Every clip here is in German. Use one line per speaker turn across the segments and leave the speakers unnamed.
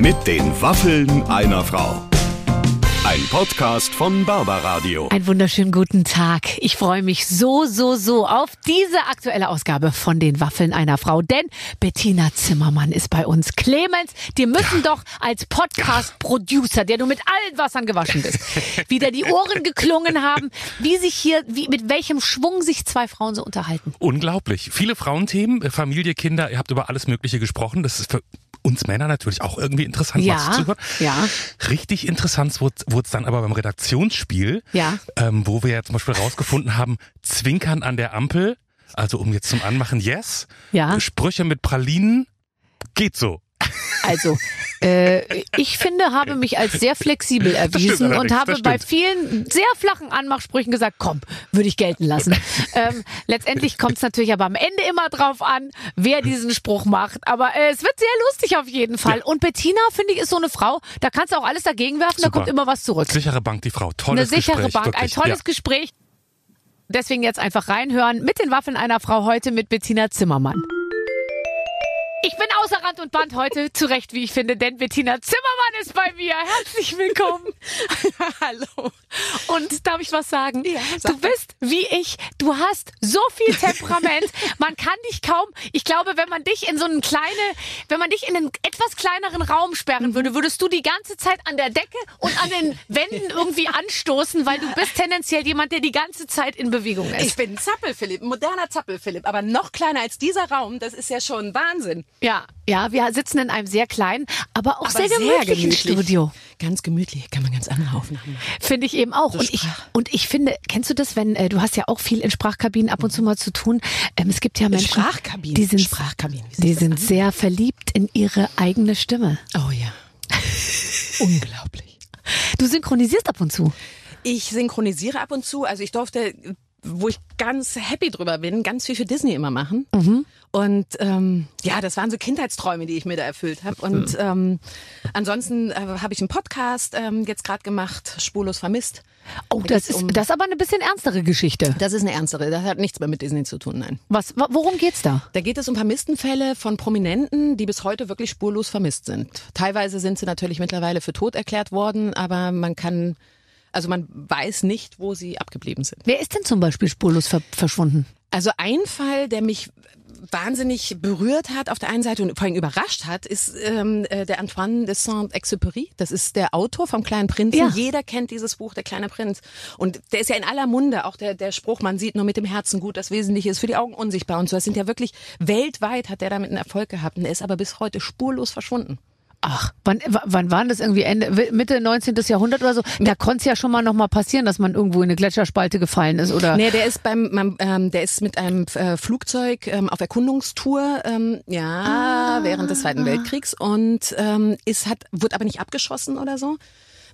Mit den Waffeln einer Frau. Ein Podcast von Barbaradio.
Einen wunderschönen guten Tag. Ich freue mich so, so, so auf diese aktuelle Ausgabe von den Waffeln einer Frau. Denn Bettina Zimmermann ist bei uns. Clemens, die müssen doch als Podcast-Producer, der du mit allen Wassern gewaschen bist, wieder die Ohren geklungen haben, wie sich hier, wie, mit welchem Schwung sich zwei Frauen so unterhalten.
Unglaublich. Viele Frauenthemen, äh, Familie, Kinder, ihr habt über alles Mögliche gesprochen. Das ist für uns Männer natürlich auch irgendwie interessant,
Ja,
was zuhören.
ja.
Richtig interessant wurde es dann aber beim Redaktionsspiel,
Ja.
ähm, wo wir ja zum Beispiel rausgefunden haben, Zwinkern an der Ampel, also um jetzt zum Anmachen, yes.
Ja.
Sprüche mit Pralinen, geht so.
Also, äh, ich finde, habe mich als sehr flexibel erwiesen und habe bei vielen sehr flachen Anmachsprüchen gesagt, komm, würde ich gelten lassen. ähm, letztendlich kommt es natürlich aber am Ende immer drauf an, wer diesen Spruch macht. Aber äh, es wird sehr lustig auf jeden Fall.
Ja.
Und Bettina, finde ich, ist so eine Frau, da kannst du auch alles dagegen werfen, da
Super.
kommt immer was zurück.
Sichere Bank, die Frau.
Eine
Tolles
sichere
Gespräch,
Bank,
wirklich.
ein tolles
ja.
Gespräch. Deswegen jetzt einfach reinhören mit den Waffeln einer Frau heute mit Bettina Zimmermann. Ich bin außer Rand und Band heute, zurecht, wie ich finde, denn Bettina Zimmermann ist bei mir. Herzlich willkommen.
Hallo.
Und darf ich was sagen?
Ja, sag
du bist wie ich. Du hast so viel Temperament. Man kann dich kaum. Ich glaube, wenn man dich in so einen kleine, wenn man dich in einen etwas kleineren Raum sperren würde, würdest du die ganze Zeit an der Decke und an den Wänden irgendwie anstoßen, weil du bist tendenziell jemand, der die ganze Zeit in Bewegung ist.
Ich bin ein Zappel-Philipp, ein moderner Zappel-Philipp, aber noch kleiner als dieser Raum. Das ist ja schon Wahnsinn.
Ja, ja, wir sitzen in einem sehr kleinen, aber auch
Aber
sehr gemütlichen Studio.
Ganz gemütlich. Kann man ganz andere Aufnahmen machen.
Finde ich eben auch.
So
und, ich, und ich finde, kennst du das, wenn, äh, du hast ja auch viel in Sprachkabinen ab und zu mal zu tun. Ähm, es gibt ja Menschen,
Sprachkabinen?
die sind,
Sprachkabinen,
die sind sehr verliebt in ihre eigene Stimme.
Oh ja. Unglaublich.
Du synchronisierst ab und zu.
Ich synchronisiere ab und zu. Also ich durfte, wo ich ganz happy drüber bin, ganz viel für Disney immer machen. Und ähm, ja, das waren so Kindheitsträume, die ich mir da erfüllt habe. Und ähm, ansonsten äh, habe ich einen Podcast ähm, jetzt gerade gemacht, Spurlos vermisst.
Oh,
Da
das ist,
um-
das ist aber eine bisschen ernstere Geschichte.
Das ist eine ernstere, das hat nichts mehr mit Disney zu tun, nein.
Was, wa- worum geht's da?
Da geht es um Vermisstenfälle von Prominenten, die bis heute wirklich spurlos vermisst sind. Teilweise sind sie natürlich mittlerweile für tot erklärt worden, aber man kann, also man weiß nicht, wo sie abgeblieben sind.
Wer ist denn zum Beispiel spurlos ver verschwunden?
Also ein Fall, der mich wahnsinnig berührt hat auf der einen Seite und vor allem überrascht hat, ist ähm, äh, der Antoine de Saint-Exupéry. Das ist der Autor vom Kleinen Prinzen.
Ja.
Jeder kennt dieses Buch, Der kleine Prinz. Und der ist ja in aller Munde, auch der, der Spruch, man sieht nur mit dem Herzen gut, das Wesentliche ist für die Augen unsichtbar und so. Das sind ja wirklich, weltweit hat der damit einen Erfolg gehabt und er ist aber bis heute spurlos verschwunden.
Ach, wann, wann waren das irgendwie Ende, Mitte 19. Jahrhundert oder so? Da konnte es ja schon mal noch mal passieren, dass man irgendwo in eine Gletscherspalte gefallen ist oder.
Nee, der ist beim, beim ähm, der ist mit einem äh, Flugzeug ähm, auf Erkundungstour, ähm, ja, während des Zweiten Weltkriegs und ähm, ist hat, wurde aber nicht abgeschossen oder so.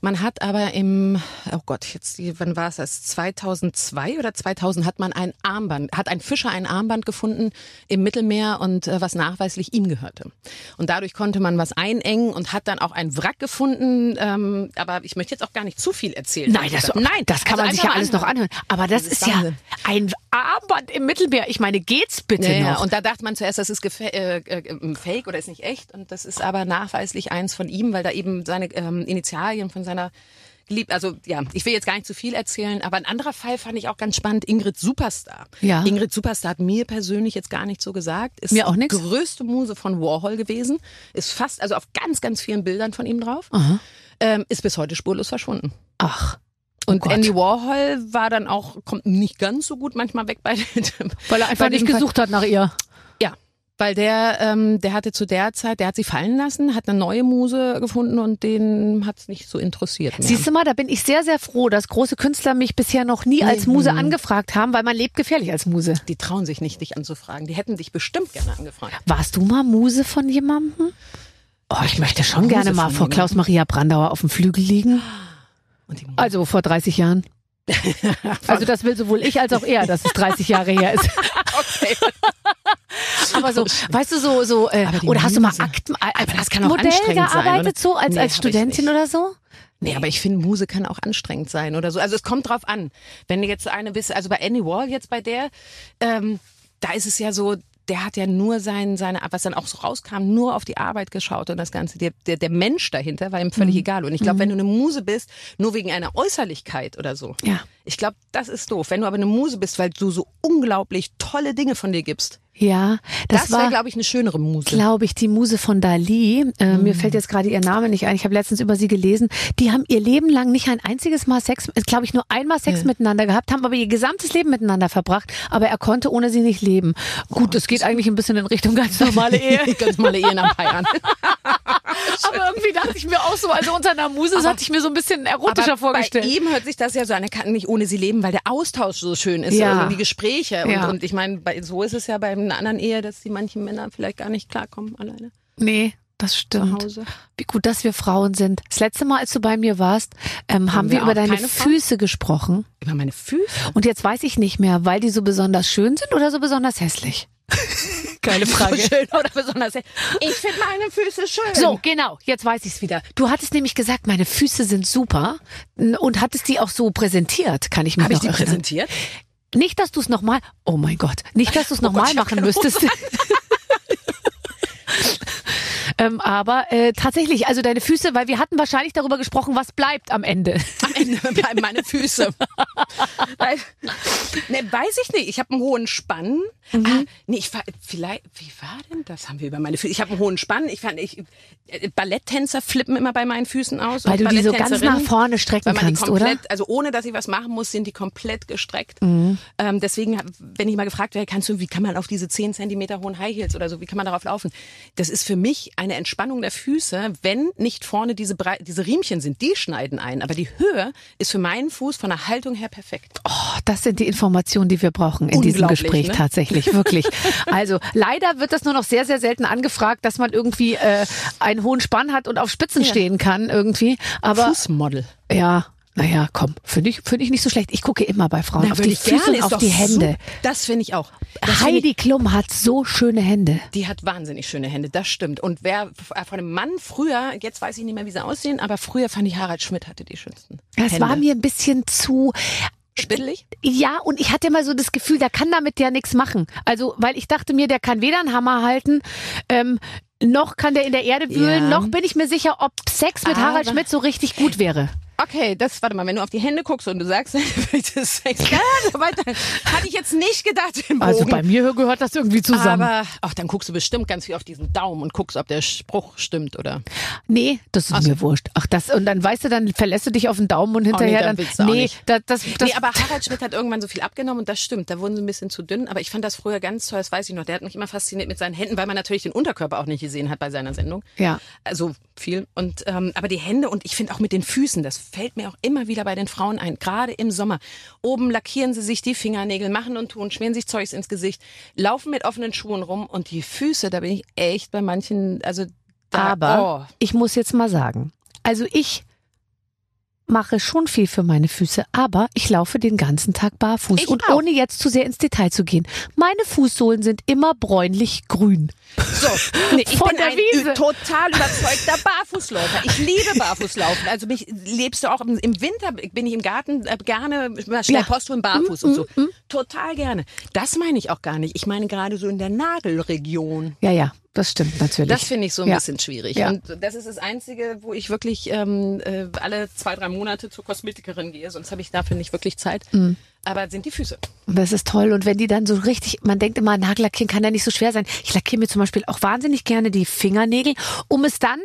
Man hat aber im, oh Gott, jetzt, wann war es das? 2002 oder 2000 hat man ein Armband, hat ein Fischer ein Armband gefunden im Mittelmeer und äh, was nachweislich ihm gehörte. Und dadurch konnte man was einengen und hat dann auch ein Wrack gefunden. Ähm, aber ich möchte jetzt auch gar nicht zu viel erzählen.
Nein, das,
nein,
das kann
also
man sich ja alles noch
anhören.
Aber das,
Das
ist,
ist
ja ein Armband im Mittelmeer. Ich meine, geht's bitte
Ja, ja.
noch?
Und da dachte man zuerst, das ist äh, äh, Fake oder ist nicht echt. Und das ist aber nachweislich eins von ihm, weil da eben seine ähm, Initialien von seiner Gelieb also ja, ich will jetzt gar nicht zu viel erzählen, aber ein anderer Fall fand ich auch ganz spannend, Ingrid Superstar.
Ja.
Ingrid Superstar hat mir persönlich jetzt gar nicht so gesagt. Ist
Mir auch nix.
die größte Muse von Warhol gewesen. Ist fast, also auf ganz, ganz vielen Bildern von ihm drauf. Ähm, ist bis heute spurlos verschwunden.
Ach.
Und
Gott.
Andy Warhol war dann auch, kommt nicht ganz so gut manchmal weg bei
Weil er einfach nicht gesucht hat nach ihr.
Weil der, ähm, der hatte zu der Zeit, der hat sie fallen lassen, hat eine neue Muse gefunden und den hat's nicht so interessiert mehr.
Siehst du mal, da bin ich sehr, sehr froh, dass große Künstler mich bisher noch nie als Muse angefragt haben, weil man lebt gefährlich als Muse.
die trauen sich nicht, dich anzufragen. Die hätten dich bestimmt gerne angefragt.
Warst du mal Muse von jemandem? Oh, ich möchte schon
Muse
gerne mal vor. Klaus-Maria Brandauer auf dem Flügel liegen. Also vor 30 Jahren. Also das will sowohl ich als auch er, dass es 30 Jahre her ist.
okay.
Aber so, weißt du, so, so, äh, oder hast du mal. Akten,
Aber das kann auch
Modell
anstrengend sein,
gearbeitet,
oder?
so als,
Nee,
als Studentin oder so?
Nee, aber ich finde, Muse kann auch anstrengend sein oder so. Also es kommt drauf an. Wenn du jetzt eine bist, also bei Annie Wall jetzt bei der, ähm, da ist es ja so, der hat ja nur sein, seine, was dann auch so rauskam, nur auf die Arbeit geschaut und das Ganze. Der, der, der Mensch dahinter war ihm völlig
Mhm.
egal. Und ich glaube, wenn du eine Muse bist, nur wegen einer Äußerlichkeit oder so.
Ja.
Ich glaube, das ist doof. Wenn du aber eine Muse bist, weil du so unglaublich tolle Dinge von dir gibst.
Ja, das,
Das,
war,
glaube ich, eine schönere Muse.
glaube ich, die Muse von Dali. Äh, Mir fällt jetzt gerade ihr Name nicht ein. Ich habe letztens über sie gelesen. Die haben ihr Leben lang nicht ein einziges Mal Sex, glaube ich, nur einmal Sex miteinander gehabt, haben aber ihr gesamtes Leben miteinander verbracht. Aber er konnte ohne sie nicht leben. Gut, das geht eigentlich ein bisschen in Richtung ganz normale Ehe.
Ganz normale Ehe nach Jahren.
aber irgendwie dachte ich mir auch so, also unter einer Muse das hatte ich mir so ein bisschen erotischer
Aber
vorgestellt.
Bei ihm hört sich das ja so an, er kann nicht ohne sie leben, weil der Austausch so schön ist
Ja.
und die Gespräche. Und,
Ja.
und ich meine, so ist es ja bei einer anderen Ehe, dass die manchen Männer vielleicht gar nicht klarkommen alleine
Nee, das stimmt. Wie gut, dass wir Frauen sind. Das letzte Mal, als du bei mir warst, ähm, haben wir
wir
über deine
keine Frauen?
Füße gesprochen.
Über meine Füße.
Und jetzt weiß ich nicht mehr, weil die so besonders schön sind oder so besonders hässlich. Geile Frage.
So schön oder besonders. Ich finde meine Füße schön.
So, genau, jetzt weiß ich's wieder. Du hattest nämlich gesagt, meine Füße sind super und hattest die auch so präsentiert, kann ich mich
Habe ich
noch
die
erinnern.
präsentiert?
Nicht, dass du es nochmal, oh mein Gott, nicht, dass du es nochmal
ich hab
machen
keine
müsstest. ähm, aber äh, tatsächlich, also deine Füße, weil wir hatten wahrscheinlich darüber gesprochen, was bleibt am Ende.
Am Ende bleiben meine Füße. Weil- ne, weiß ich nicht. Ich habe einen hohen Spann.
Mhm.
Ah, nee, ich war, vielleicht, wie war denn das? Haben wir über meine Füße? Ich habe einen hohen Spann. Ich fand, ich, äh, Balletttänzer flippen immer bei meinen Füßen aus.
Weil du die so ganz nach vorne strecken
weil man
kannst,
die
oder? Mhm.
komplett, Also ohne, dass ich was machen muss, sind die komplett gestreckt. Ähm, deswegen, wenn ich mal gefragt werde, kannst du, wie kann man auf diese 10 Zentimeter hohen High Heels oder so, wie kann man darauf laufen? Das ist für mich eine Entspannung der Füße, wenn nicht vorne diese, brei- diese Riemchen sind. Die schneiden ein. Aber die Höhe ist für meinen Fuß von der Haltung her perfekt.
Oh, das sind die Informationen, die wir brauchen in diesem Gespräch
ne?
tatsächlich, wirklich. Also leider wird das nur noch sehr, sehr selten angefragt, dass man irgendwie äh, einen hohen Spann hat und auf Spitzen stehen kann irgendwie. Aber
Fußmodel.
ja, naja, komm, finde ich, finde ich nicht so schlecht. Ich gucke immer bei Frauen auf
würde
die
ich
Füße und auf die Hände.
super. Das finde ich auch. Das
Heidi Klum hat so schöne Hände.
Die hat wahnsinnig schöne Hände, das stimmt. Und wer äh, von einem Mann früher, jetzt weiß ich nicht mehr, wie sie aussehen, aber früher fand ich Harald Schmidt hatte die schönsten.
Das
Hände.
war mir ein bisschen zu
Spittelig?
Ja, und ich hatte immer so das Gefühl, der kann damit ja nichts machen. Also, weil ich dachte mir, der kann weder einen Hammer halten, ähm, noch kann der in der Erde wühlen,
Ja.
noch bin ich mir sicher, ob Sex mit Harald
Aber-
Schmidt so richtig gut wäre.
Okay, das, warte mal, wenn du auf die Hände guckst und du sagst, das ist Sex, hatte ich jetzt nicht gedacht.
Also bei mir gehört das irgendwie zusammen.
aber ach, dann guckst du bestimmt ganz viel auf diesen Daumen und guckst, ob der Spruch stimmt oder.
nee, das ist mir wurscht. Ach, das, und dann weißt du, dann verlässt du dich auf den Daumen und hinterher
dann
dann.
willst du auch
nee, das, das, das,
nee, aber Harald Schmidt hat irgendwann so viel abgenommen und das stimmt. Da wurden sie ein bisschen zu dünn. Aber ich fand das früher ganz toll, das weiß ich noch. Der hat mich immer fasziniert mit seinen Händen, weil man natürlich den Unterkörper auch nicht gesehen hat bei seiner Sendung.
Ja.
Also viel. Und ähm, aber die Hände und ich finde auch mit den Füßen, das fällt mir auch immer wieder bei den Frauen ein, gerade im Sommer. Oben lackieren sie sich die Fingernägel, machen und tun, schmieren sich Zeugs ins Gesicht, laufen mit offenen Schuhen rum und die Füße, da bin ich echt bei manchen, also da,
aber
oh.
ich muss jetzt mal sagen, also ich mache schon viel für meine Füße, aber ich laufe den ganzen Tag barfuß.
Ich
und
auch.
ohne jetzt zu sehr ins Detail zu gehen, meine Fußsohlen sind immer bräunlich grün.
So, nee, ich
Von
bin
der
ein
Wiese.
total überzeugter Barfußläufer. Ich liebe Barfußlaufen. Also mich lebst du auch im, im Winter bin ich im Garten äh, gerne mal schnell
Ja.
Post barfuß und so. Total gerne. Das meine ich auch gar nicht. Ich meine gerade so in der Nagelregion.
Ja, ja, das stimmt natürlich.
Das finde ich so ein
Ja.
bisschen schwierig.
Ja.
Und das ist das Einzige, wo ich wirklich ähm, äh, alle zwei, drei Monate zur Kosmetikerin gehe. Sonst habe ich dafür nicht wirklich Zeit.
Mhm.
Aber sind die Füße.
Das ist toll. Und wenn die dann so richtig, man denkt immer, Nagellackieren kann ja nicht so schwer sein. Ich lackiere mir zum Beispiel auch wahnsinnig gerne die Fingernägel, um es dann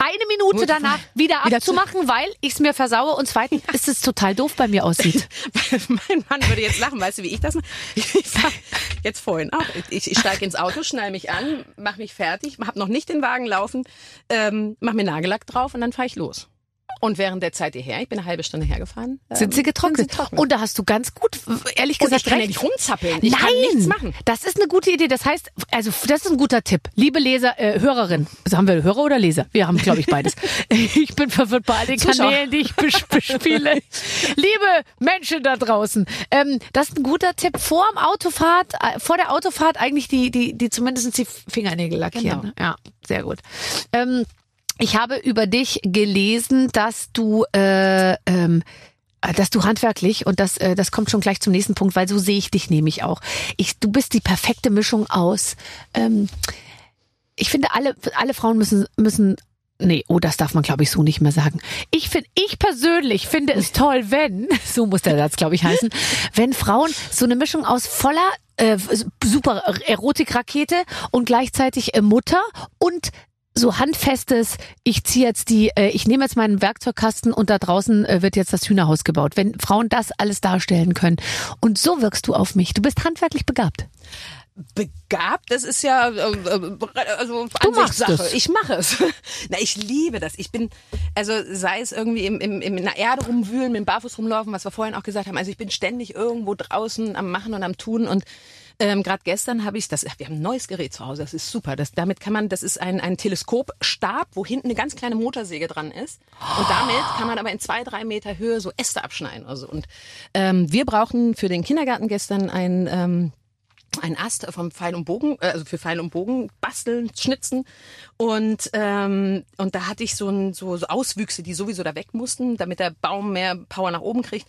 eine Minute danach wieder
wieder zu-
abzumachen, weil ich es mir versaue und zweitens ist es total doof bei mir aussieht.
mein Mann würde jetzt lachen, weißt du, wie ich das mache? Jetzt vorhin auch. Ich, ich steige ins Auto, schnall mich an, mache mich fertig, habe noch nicht den Wagen laufen, ähm, mache mir Nagellack drauf und dann fahre ich los. Und während der Zeit hierher, ich bin eine halbe Stunde hergefahren, ähm,
Sind sie getrocknet?
Sind sie.
Und da hast du ganz gut, ehrlich
Und
gesagt,
ich kann ja
recht.
nicht rumzappeln. Ich
Nein,
kann nichts machen.
das ist eine gute Idee. Das heißt, also das ist ein guter Tipp. Liebe Leser, äh, Hörerin, also haben wir Hörer oder Leser? Wir haben, glaube ich, beides. ich bin verwirrt bei all den
Zuschauer.
Kanälen, die ich bes- bespiele. Liebe Menschen da draußen, ähm, das ist ein guter Tipp. Vor dem Autofahrt, äh, vor der Autofahrt eigentlich die, die, die zumindest die Fingernägel lackieren.
Genau.
Ja, sehr gut. Ähm, ich habe über dich gelesen, dass du äh, ähm, äh, dass du handwerklich und das, äh, das kommt schon gleich zum nächsten Punkt, weil so sehe ich dich nämlich auch. Ich, du bist die perfekte Mischung aus. Ähm, ich finde, alle, alle Frauen müssen, müssen Nee, oh, das darf man, glaube ich, so nicht mehr sagen. Ich finde, ich persönlich finde es toll, wenn, so muss der Satz, glaube ich, heißen, wenn Frauen so eine Mischung aus voller äh, super Erotikrakete und gleichzeitig äh, Mutter und so handfestes, ich ziehe jetzt die, äh, ich nehme jetzt meinen Werkzeugkasten und da draußen äh, wird jetzt das Hühnerhaus gebaut. Wenn Frauen das alles darstellen können. Und so wirkst du auf mich. Du bist handwerklich begabt
begabt, das ist ja äh, äh also Ansichtssache. Ich mache es. Na, ich liebe das. Ich bin, also sei es irgendwie im, im, in der Erde rumwühlen, mit dem Barfuß rumlaufen, was wir vorhin auch gesagt haben. Also ich bin ständig irgendwo draußen am Machen und am Tun und ähm, Gerade gestern habe ich das, wir haben ein neues Gerät zu Hause, das ist super. Das, damit kann man, das ist ein, ein Teleskopstab, wo hinten eine ganz kleine Motorsäge dran ist. Und damit kann man aber in zwei, drei Meter Höhe so Äste abschneiden. Also. Und ähm, wir brauchen für den Kindergarten gestern ein ähm, ein Ast vom Pfeil und Bogen, äh, also für Pfeil und Bogen basteln, schnitzen und ähm, und da hatte ich so, ein, so, so Auswüchse, die sowieso da weg mussten, damit der Baum mehr Power nach oben kriegt.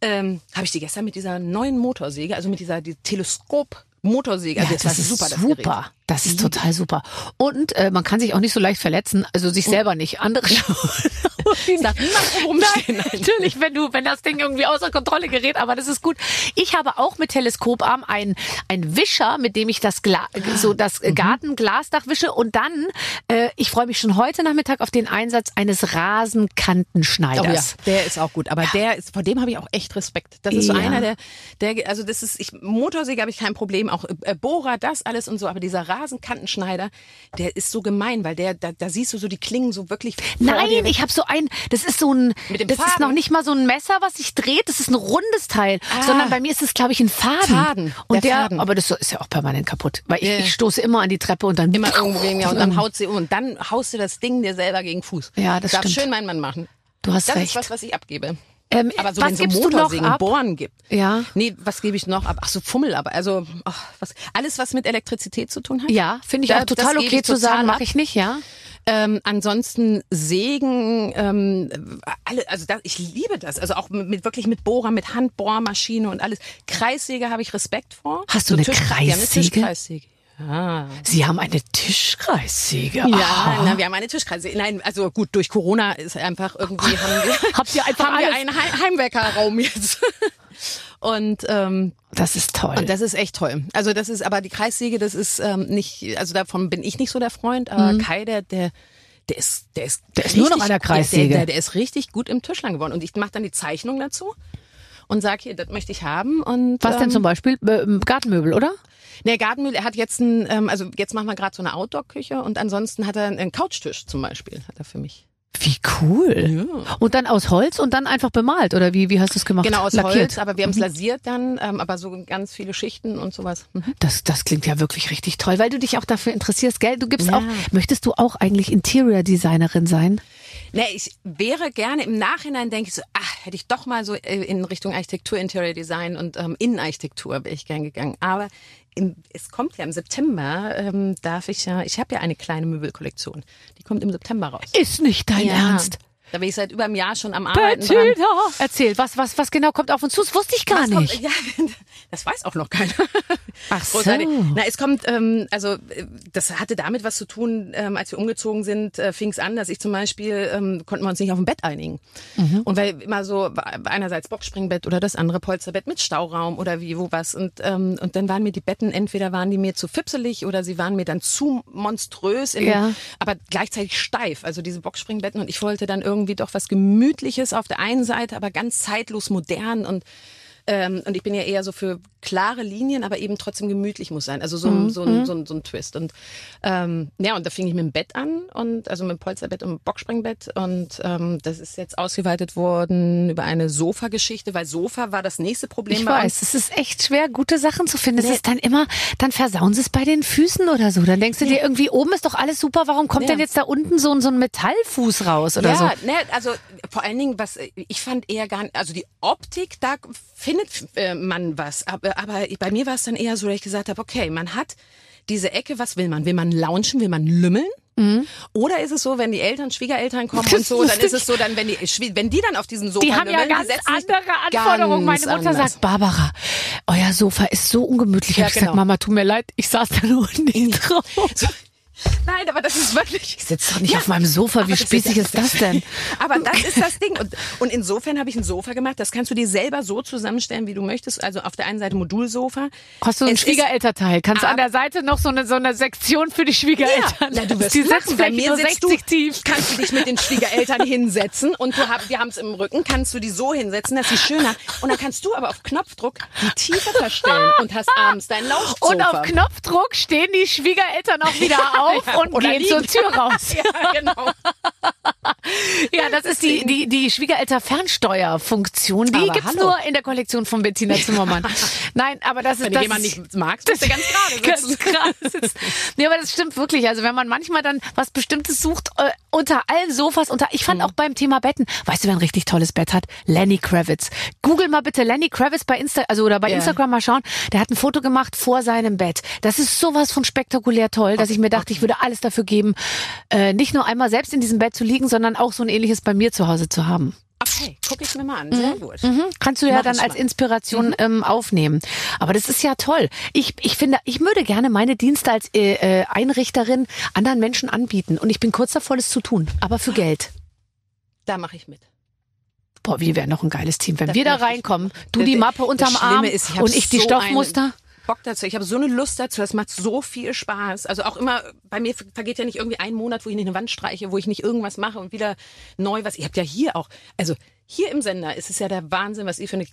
Ähm, habe ich die gestern mit dieser neuen Motorsäge, also mit dieser die Teleskop Motorsäge.
Also ja, das, das ist super. Das super. Das ist total super. Und äh, man kann sich auch nicht so leicht verletzen, also sich selber nicht, andere schon. Darf niemand rumstehen. Nein, natürlich, wenn du, wenn das Ding irgendwie außer Kontrolle gerät, aber das ist gut. Ich habe auch mit Teleskoparm ein ein Wischer, mit dem ich das Gla so das mhm. Gartenglasdach wische und dann äh, ich freue mich schon heute Nachmittag auf den Einsatz eines Rasenkantenschneiders.
Oh ja, der ist auch gut, aber ja. der ist vor dem habe ich auch echt Respekt. Das ist so einer der der also das ist ich Motorsäge habe ich kein Problem, auch äh, Bohrer, das alles und so, aber dieser Rasenkantenschneider, der ist so gemein, weil der, da, da siehst du so die Klingen so wirklich.
Nein, ich habe so ein, das ist so ein, das Faden. ist noch nicht mal so ein Messer, was sich dreht, das ist ein rundes Teil, ah. sondern bei mir ist es, glaube ich, ein Faden. Faden. Und der, der Faden. aber das ist ja auch permanent kaputt, weil ich, yeah. ich stoße immer an die Treppe und dann
immer irgendwo gegen ja, und dann haut sie um und dann haust du das Ding dir selber gegen Fuß.
Ja, das
Darf
stimmt.
schön mein Mann machen.
Du hast
das
recht.
Das ist was, was ich abgebe.
Ähm,
aber so was wenn so Motorsägen, Bohren gibt.
Ja.
Nee, was gebe ich noch ab? Ach so, Fummel, aber also ach, was, alles, was mit Elektrizität zu tun hat.
Ja, finde ich da, auch total okay zu sagen, mache ich nicht, ja.
Ähm, ansonsten Sägen, ähm, alle, also das, ich liebe das. Also auch mit, mit wirklich mit Bohrer, mit Handbohrmaschine und alles. Kreissäge habe ich Respekt vor.
Hast du so eine Tisch, Kreissäge? Ja, eine
Tischkreissäge.
Ah. Sie haben eine Tischkreissäge.
Ja, na, wir haben eine Tischkreissäge. Nein, also gut, durch Corona ist einfach irgendwie haben wir,
Habt ihr einfach
haben wir einen Heimwerkerraum jetzt. Und ähm,
das ist toll.
Und das ist echt toll. Also das ist, aber die Kreissäge, das ist ähm, nicht, also davon bin ich nicht so der Freund, aber mhm. Kai, der, der der ist, der ist,
der ist nur noch an der Kreissäge.
Der, der, der ist richtig gut im Tischlern geworden. Und ich mache dann die Zeichnung dazu und sag hier, das möchte ich haben. Und
was ähm, denn zum Beispiel äh, Gartenmöbel, oder?
Nee, Gartenmüll, er hat jetzt ein, ähm, also jetzt machen wir gerade so eine Outdoor-Küche und ansonsten hat er einen Couchtisch zum Beispiel, hat er für mich.
Wie cool. Ja. Und dann aus Holz und dann einfach bemalt oder wie, wie hast du es gemacht?
Genau, aus Lackiert. Holz, aber wir haben es mhm. lasiert dann, ähm, aber so ganz viele Schichten und sowas.
Mhm. Das, das klingt ja wirklich richtig toll, weil du dich auch dafür interessierst, gell? Du gibst ja. auch, möchtest du auch eigentlich Interior Designerin sein?
Nee, ich wäre gerne im Nachhinein denke ich so, ach, hätte ich doch mal so äh, in Richtung Architektur, Interior Design und ähm, Innenarchitektur wäre ich gern gegangen. Aber im, es kommt ja im September, ähm, darf ich ja, ich habe ja eine kleine Möbelkollektion. Die kommt im September raus.
Ist nicht dein ja. Ernst?
Da bin ich seit über einem Jahr schon am Arbeiten
Bettina. dran. Erzähl, was, was, was genau kommt auf uns zu? Das wusste ich gar was nicht.
Kommt, ja, das weiß auch noch keiner.
Ach so.
Na, es kommt, ähm, also das hatte damit was zu tun, ähm, als wir umgezogen sind, äh, fing es an, dass ich zum Beispiel, ähm, konnten wir uns nicht auf ein Bett einigen. Mhm. Und weil immer so einerseits Boxspringbett oder das andere Polsterbett mit Stauraum oder wie, wo was. Und, ähm, und dann waren mir die Betten, entweder waren die mir zu fipselig oder sie waren mir dann zu monströs, in,
ja.
aber gleichzeitig steif. Also diese Boxspringbetten und ich wollte dann irgendwie irgendwie doch was Gemütliches auf der einen Seite, aber ganz zeitlos modern und ähm, und ich bin ja eher so für klare Linien, aber eben trotzdem gemütlich muss sein. Also so ein, mhm. so ein, mhm. so ein, so ein Twist. Und ähm, ja, und da fing ich mit dem Bett an und also mit dem Polsterbett und dem Boxspringbett. Und ähm, das ist jetzt ausgeweitet worden über eine Sofa-Geschichte, weil Sofa war das nächste Problem.
Ich weiß, es ist echt schwer, gute Sachen zu finden. Nee. Es ist dann immer, dann versauen sie es bei den Füßen oder so. Dann denkst du nee. dir irgendwie, oben ist doch alles super, warum kommt nee. denn jetzt da unten so, so ein Metallfuß raus oder
ja,
so?
Ja, ne, also vor allen Dingen, was ich fand eher gar nicht, also die Optik, da findet äh, man was. Aber, aber bei mir war es dann eher so, dass ich gesagt habe, okay, man hat diese Ecke, was will man? Will man launchen? Will man lümmeln? Oder ist es so, wenn die Eltern, Schwiegereltern kommen und so, dann ist es so, dann wenn die, wenn die dann auf diesen Sofa
Die haben ja ganz andere Anforderungen. Meine
ganz
Mutter
anders.
sagt, Barbara, euer Sofa ist so ungemütlich.
Ja,
ich gesagt,
genau.
Mama, tut mir leid, ich saß da nur nicht drauf.
So. Nein, aber das ist wirklich.
Ich sitze doch nicht auf meinem Sofa. Wie spießig ist das denn?
Aber das ist das Ding. Und, und insofern habe ich ein Sofa gemacht. Das kannst du dir selber so zusammenstellen, wie du möchtest. Also auf der einen Seite Modulsofa.
Hast du ein
Es ist-
Schwiegerelternteil? Kannst du an
Ab-
der Seite noch so eine, so eine Sektion für die Schwiegereltern?
Na, du wirst
die sitzen
Bei mir
nur
sitzt
60
du,
tief.
kannst du dich mit den Schwiegereltern hinsetzen und du hab, wir haben es im Rücken, kannst du die so hinsetzen, dass sie schöner. Und dann kannst du aber auf Knopfdruck die Tiefe verstellen und hast abends dein Lauchsofa.
Und auf Knopfdruck stehen die Schwiegereltern auch wieder auf und
Oder
gehen
liegen.
zur Tür raus.
Ja, genau.
Ja, das ist die, die, die Schwiegerelter-Fernsteuerfunktion. Die gibt's
hallo.
nur in der Kollektion von Bettina Zimmermann. Nein, aber das ist
Wenn
das ist-
nicht magst, musst du ganz gerade
ganz gerade sitzen. Nee, aber das stimmt wirklich. Also wenn man manchmal dann was Bestimmtes sucht, äh, unter allen Sofas, unter, ich
Mhm.
fand auch beim Thema Betten, weißt du, wer ein richtig tolles Bett hat? Lenny Kravitz. Google mal bitte Lenny Kravitz bei Insta, also oder bei
Ja.
Instagram mal schauen. Der hat ein Foto gemacht vor seinem Bett. Das ist sowas von spektakulär toll, dass ich mir dachte, ich würde alles dafür geben, äh, nicht nur einmal selbst in diesem Bett zu liegen, sondern auch so ein ähnliches bei mir zu Hause zu haben.
Okay, guck ich mir mal an. Sehr gut.
Mhm. Kannst du ja
Mach
dann als. Inspiration ähm, aufnehmen. Aber das ist ja toll. Ich, ich finde, ich würde gerne meine Dienste als äh, äh, Einrichterin anderen Menschen anbieten. Und ich bin kurz davor, das zu tun. Aber für Geld.
Da mache ich mit.
Boah, wir wären noch ein geiles Team. Wenn
Das
wir da reinkommen, du die Mappe unterm Arm
ist, ich
und ich die
so
Stoffmuster.
Bock dazu. Ich habe so eine Lust dazu. Es macht so viel Spaß. Also auch immer, bei mir vergeht ja nicht irgendwie ein Monat, wo ich nicht eine Wand streiche, wo ich nicht irgendwas mache und wieder neu was. Ihr habt ja hier auch, also hier im Sender ist es ja der Wahnsinn, was ihr für eine,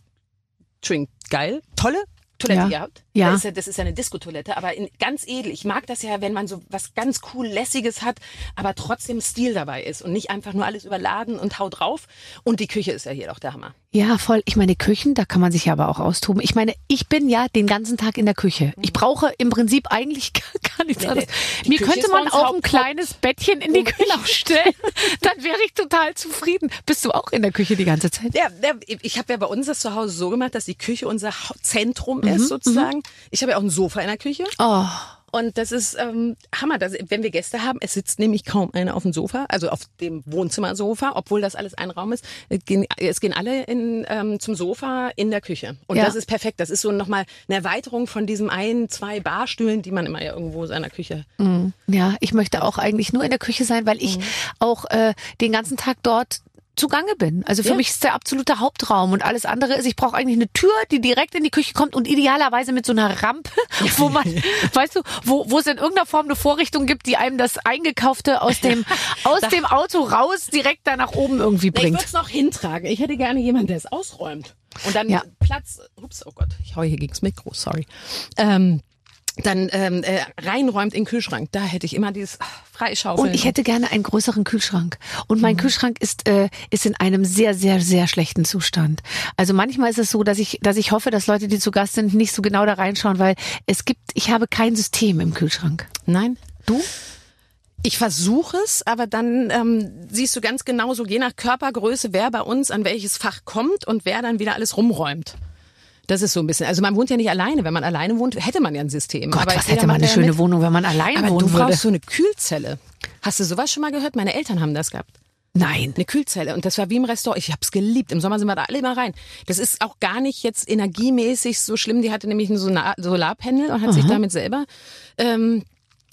Entschuldigung, geil, tolle Toilette
Ja.
ihr habt.
Ja.
Das ist ja, das ist ja eine Diskotoilette, aber in, ganz edel. Ich mag das ja, wenn man so was ganz cool lässiges hat, aber trotzdem Stil dabei ist und nicht einfach nur alles überladen und hau drauf. Und die Küche ist ja hier doch der Hammer.
Ja, voll. Ich meine, Küchen, da kann man sich ja aber auch austoben. Ich meine, ich bin ja den ganzen Tag in der Küche. Ich brauche im Prinzip eigentlich gar, nichts anderes. Mir
Küche
könnte
ist
man auch ein kleines Bettchen in die Küche stellen. Dann wäre ich total zufrieden. Bist du auch in der Küche die ganze Zeit?
Ja, ich habe ja bei uns das zu Hause so gemacht, dass die Küche unser Zentrum
Mhm,
ist sozusagen. Ich habe ja auch ein Sofa in der Küche
Oh.
und das ist ähm, Hammer. Das, wenn wir Gäste haben, es sitzt nämlich kaum einer auf dem Sofa, also auf dem Wohnzimmersofa, obwohl das alles ein Raum ist. Es gehen, es gehen alle in, ähm, zum Sofa in der Küche und
Ja.
das ist perfekt. Das ist so nochmal eine Erweiterung von diesem ein, zwei Barstühlen, die man immer ja irgendwo in seiner Küche.
Ja, ich möchte auch eigentlich nur in der Küche sein, weil ich auch äh, den ganzen Tag dort zugange bin. Also für
Ja.
mich ist der absolute Hauptraum und alles andere ist, ich brauche eigentlich eine Tür, die direkt in die Küche kommt und idealerweise mit so einer Rampe, wo man, weißt du, wo, wo es in irgendeiner Form eine Vorrichtung gibt, die einem das Eingekaufte aus dem, aus dem Auto raus direkt da nach oben irgendwie
Na, ich
bringt.
würde es noch hintragen. Ich hätte gerne jemanden, der es ausräumt. Und dann
Ja.
Platz, ups, oh Gott, ich hau hier gegens Mikro, sorry. Ähm, dann ähm, äh, reinräumt in den Kühlschrank. Da hätte ich immer dieses ah, Freischaufeln.
Und ich hätte gerne einen größeren Kühlschrank. Und mein Kühlschrank ist, äh, ist in einem sehr, sehr, sehr schlechten Zustand. Also manchmal ist es so, dass ich, dass ich hoffe, dass Leute, die zu Gast sind, nicht so genau da reinschauen, weil es gibt, ich habe kein System im Kühlschrank.
Nein.
Du?
Ich versuche es, aber dann ähm, siehst du ganz genau so, je nach Körpergröße, wer bei uns an welches Fach kommt und wer dann wieder alles rumräumt. Das ist so ein bisschen. Also man wohnt ja nicht alleine. Wenn man alleine wohnt, hätte man ja ein System.
Gott,
aber
was hätte man eine schöne
mit.
Wohnung, wenn man allein
Aber
wohnen
du
würde.
brauchst so eine Kühlzelle. Hast du sowas schon mal gehört? Meine Eltern haben das gehabt.
Nein.
Eine Kühlzelle und das war wie im Restaurant. Ich habe es geliebt. Im Sommer sind wir da alle immer rein. Das ist auch gar nicht jetzt energiemäßig so schlimm. Die hatte nämlich ein Solar Solarpanel und hat sich damit selber ähm,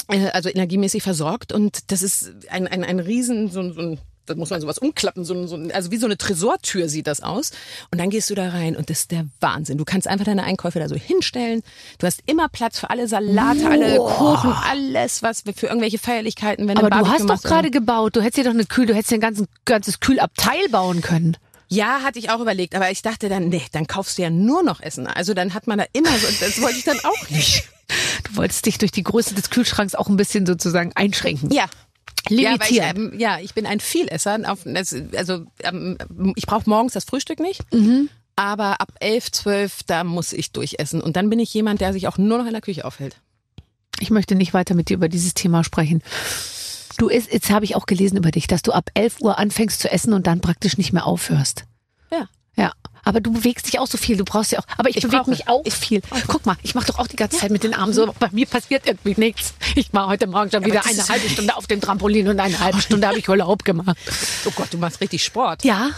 äh, also energiemäßig versorgt und das ist ein ein, ein Riesen so, so ein da muss man sowas umklappen, so, so, also wie so eine Tresortür sieht das aus. Und dann gehst du da rein und das ist der Wahnsinn. Du kannst einfach deine Einkäufe da so hinstellen. Du hast immer Platz für alle Salate, alle Kuchen, alles, was für irgendwelche Feierlichkeiten. Wenn
Aber du hast doch gerade gebaut. Du hättest dir doch eine Kühl, du hättest dir ein ganzes, ganzes Kühlabteil bauen können.
Ja, hatte ich auch überlegt, aber ich dachte dann, nee, dann kaufst du ja nur noch Essen. Also dann hat man da immer so, das wollte ich dann auch nicht.
Du wolltest dich durch die Größe des Kühlschranks auch ein bisschen sozusagen einschränken.
Ja.
Limitieren.
Ja, ich, ja, ich bin ein Vielesser. Auf, also ähm, ich brauche morgens das Frühstück nicht. Aber ab elf, zwölf, da muss ich durchessen. Und dann bin ich jemand, der sich auch nur noch in der Küche aufhält.
Ich möchte nicht weiter mit dir über dieses Thema sprechen. Du ist, jetzt habe ich auch gelesen über dich, dass du ab 11 Uhr anfängst zu essen und dann praktisch nicht mehr aufhörst.
Ja.
Ja, aber du bewegst dich auch so viel. Du brauchst ja auch. Aber ich,
Ich
bewege
brauche-
mich auch
ich-
viel. Guck mal, ich mache doch auch die ganze Zeit mit den Armen so. Bei mir passiert irgendwie nichts. Ich war heute Morgen schon wieder eine halbe Stunde auf dem Trampolin und eine halbe Stunde habe ich Urlaub gemacht.
Oh Gott, du machst richtig Sport.
Ja.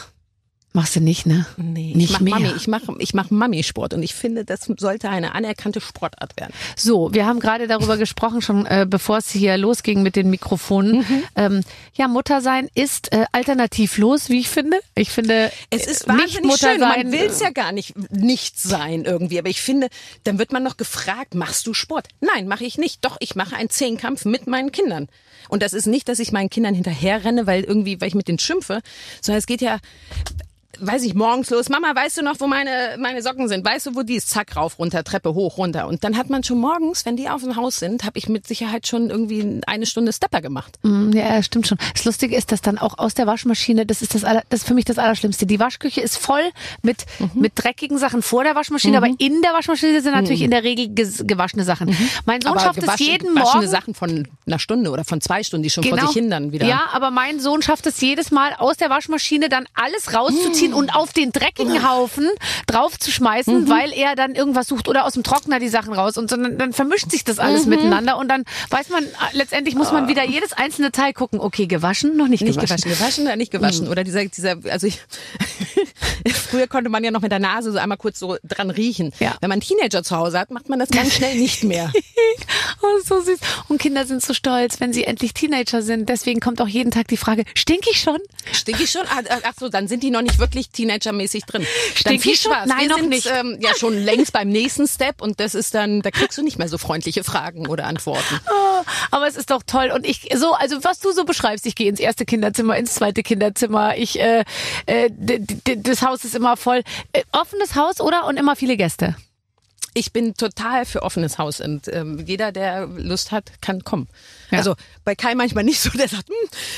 Machst du nicht, ne?
Nee,
nicht
ich mach
mehr.
Mami, ich mach, ich mach Mami-Sport und ich finde, das sollte eine anerkannte Sportart werden.
So, wir haben gerade darüber gesprochen, schon äh, bevor es hier losging mit den Mikrofonen.
Mhm.
Ähm, ja, Muttersein ist äh, alternativlos, wie ich finde. Ich finde,
Es ist
äh, nicht
wahnsinnig
Mutter
schön.
sein.
Man will es ja gar nicht nicht sein irgendwie. Aber ich finde, dann wird man noch gefragt, machst du Sport? Nein, mache ich nicht. Doch, ich mache einen Zehnkampf mit meinen Kindern. Und das ist nicht, dass ich meinen Kindern hinterherrenne, weil irgendwie, weil ich mit denen schimpfe, sondern es geht ja, weiß ich, morgens los. Mama, weißt du noch, wo meine, meine Socken sind? Weißt du, wo die ist? Zack, rauf, runter, Treppe hoch, runter. Und dann hat man schon morgens, wenn die auf dem Haus sind, habe ich mit Sicherheit schon irgendwie eine Stunde Stepper gemacht.
Mm, Ja, stimmt schon. Das Lustige ist, dass dann auch aus der Waschmaschine, das ist das, aller, das ist für mich das Allerschlimmste. Die Waschküche ist voll mit,
Mhm.
mit dreckigen Sachen vor der Waschmaschine, aber in der Waschmaschine sind natürlich in der Regel gewaschene Sachen. Mein Sohn
Mhm. Aber
schafft es jeden Morgen.
Sachen von einer Stunde oder von zwei Stunden, die schon vor sich hin dann wieder.
Ja, aber mein Sohn schafft es jedes Mal aus der Waschmaschine dann alles rauszuziehen und auf den dreckigen Haufen draufzuschmeißen, weil er dann irgendwas sucht oder aus dem Trockner die Sachen raus und so, dann, dann vermischt sich das alles miteinander und dann weiß man, äh, letztendlich muss man wieder jedes einzelne Teil gucken. Okay, gewaschen, noch nicht,
Nicht
gewaschen.
gewaschen, gewaschen oder nicht gewaschen. Oder dieser, dieser, also ich, früher konnte man ja noch mit der Nase so einmal kurz so dran riechen.
Ja.
Wenn man Teenager zu Hause hat, macht man das ganz schnell nicht mehr.
Oh, so süß. Und Kinder sind so stolz, wenn sie endlich Teenager sind. Deswegen kommt auch jeden Tag die Frage, stink ich schon?
Stink ich schon? Ah, Ach so, dann sind die noch nicht wirklich Teenagermäßig drin. dann viel? Spaß.
Nein,
Wir
noch
sind,
nicht.
Ähm, ja, schon längst beim nächsten Step und das ist dann, da kriegst du nicht mehr so freundliche Fragen oder Antworten.
Oh, aber es ist doch toll. Und ich, so, also was du so beschreibst, ich gehe ins erste Kinderzimmer, ins zweite Kinderzimmer, ich, äh, äh, das Haus ist immer voll. Äh, offenes Haus, oder? Und immer viele Gäste.
Ich bin total für offenes Haus und ähm, jeder, der Lust hat, kann kommen.
Ja.
Also bei Kai manchmal nicht so, der sagt, hm,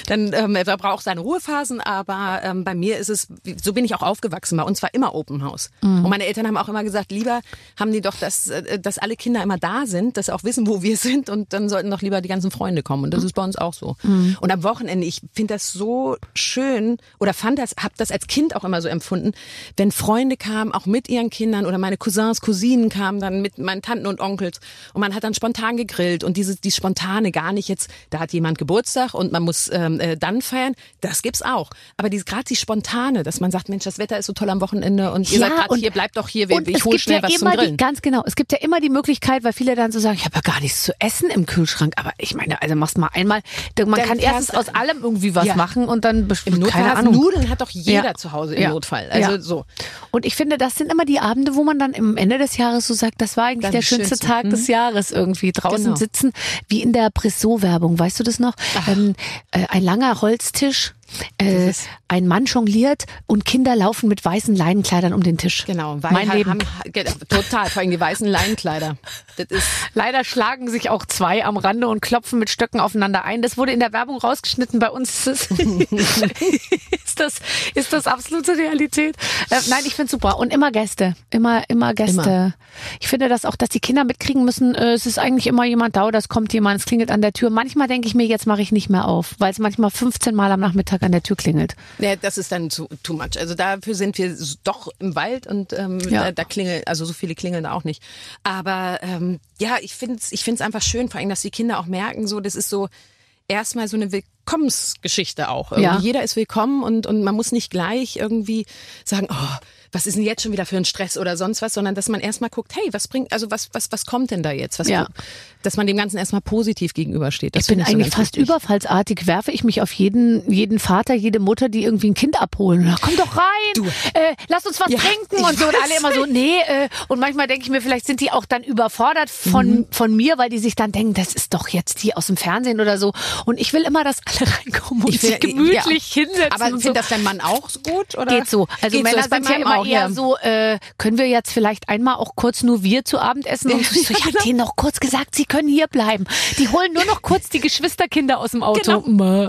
dann ähm, er braucht seine Ruhephasen, aber ähm, bei mir ist es, so bin ich auch aufgewachsen, bei uns war immer Open House. Und meine Eltern haben auch immer gesagt, lieber haben die doch, dass, äh, dass alle Kinder immer da sind, dass sie auch wissen, wo wir sind und dann sollten doch lieber die ganzen Freunde kommen. Und das ist bei uns auch so. Und am Wochenende, ich finde das so schön oder fand das, habe das als Kind auch immer so empfunden, wenn Freunde kamen, auch mit ihren Kindern oder meine Cousins, Cousinen kamen dann mit meinen Tanten und Onkels und man hat dann spontan gegrillt und dieses die spontane gar nicht jetzt, da hat jemand Geburtstag und man muss ähm, äh, dann feiern, das gibt's auch. Aber gerade die spontane, dass man sagt, Mensch, das Wetter ist so toll am Wochenende und ihr
Ja,
seid gerade hier, bleibt doch hier, wir-
Und
ich hole schnell
ja
was zum Grillen.
die, ganz genau, es gibt ja immer die Möglichkeit, weil viele dann so sagen, ich habe ja gar nichts zu essen im Kühlschrank. Aber ich meine, also machst mal einmal, man
Dann
kann erstens aus allem irgendwie was
Ja.
machen und dann
Notfall
keine Ahnung.
Nudeln hat doch jeder zu Hause im. Notfall. Also so.
Und ich finde, das sind immer die Abende, wo man dann am Ende des Jahres so sagt, das war eigentlich
Dann
der schönste
schönste.
Tag des Jahres irgendwie. Draußen
Genau.
sitzen, wie in der Brissot-Werbung, weißt du das noch? Ähm, äh, ein langer Holztisch, äh, ein Mann jongliert und Kinder laufen mit weißen Leinenkleidern um den Tisch.
Genau,
mein Leben.
Haben, total, vor allem die weißen Leinenkleider. Das ist
Leider schlagen sich auch zwei am Rande und klopfen mit Stöcken aufeinander ein. Das wurde in der Werbung rausgeschnitten. Bei uns ist, es, ist das ist das absolute Realität. Äh, nein, ich finde super und immer Gäste, immer immer Gäste.
Immer.
Ich finde das auch, dass die Kinder mitkriegen müssen. Äh, es ist eigentlich immer jemand da, es kommt jemand, es klingelt an der Tür. Manchmal denke ich mir, jetzt mache ich nicht mehr auf, weil es manchmal 15 Mal am Nachmittag an der Tür klingelt.
Ja, das ist dann too, too much. Also dafür sind wir doch im Wald und ähm,
Ja.
da, da klingeln, also so viele klingeln da auch nicht. Aber ähm, ja, ich finde es ich find's einfach schön, vor allem, dass die Kinder auch merken, so das ist so erstmal so eine Willkommensgeschichte auch. Irgendwie
Ja.
Jeder ist willkommen und, und man muss nicht gleich irgendwie sagen, oh, was ist denn jetzt schon wieder für ein Stress oder sonst was, sondern dass man erstmal guckt, hey, was bringt, also was, was, was kommt denn da jetzt? Was,
Ja.
Dass man dem Ganzen erstmal positiv gegenübersteht. Das
Ich bin
so
eigentlich
ganz
fast
wichtig.
überfallsartig, werfe ich mich auf jeden, jeden Vater, jede Mutter, die irgendwie ein Kind abholen. Na, komm doch rein,
Du.
Äh, lass uns was
Ja,
trinken
ich
und so. Und alle immer so, nee. Äh, und manchmal denke ich mir, vielleicht sind die auch dann überfordert von,
Mhm.
von mir, weil die sich dann denken, das ist doch jetzt die aus dem Fernsehen oder so. Und ich will immer, dass alle reinkommen und
Ich
sich
will-
gemütlich
ja.
hinsetzen.
Aber
und so.
findet das dein Mann auch so gut? Oder?
Geht so. Also
Geht so,
Männer
bei
sind ja immer
auch,
eher
ja.
so, äh, können wir jetzt vielleicht einmal auch kurz nur wir zu Abend essen? Und so, ich so, ich habe denen noch kurz gesagt, sie können hier bleiben. Die holen nur noch kurz die Geschwisterkinder aus dem Auto.
Genau.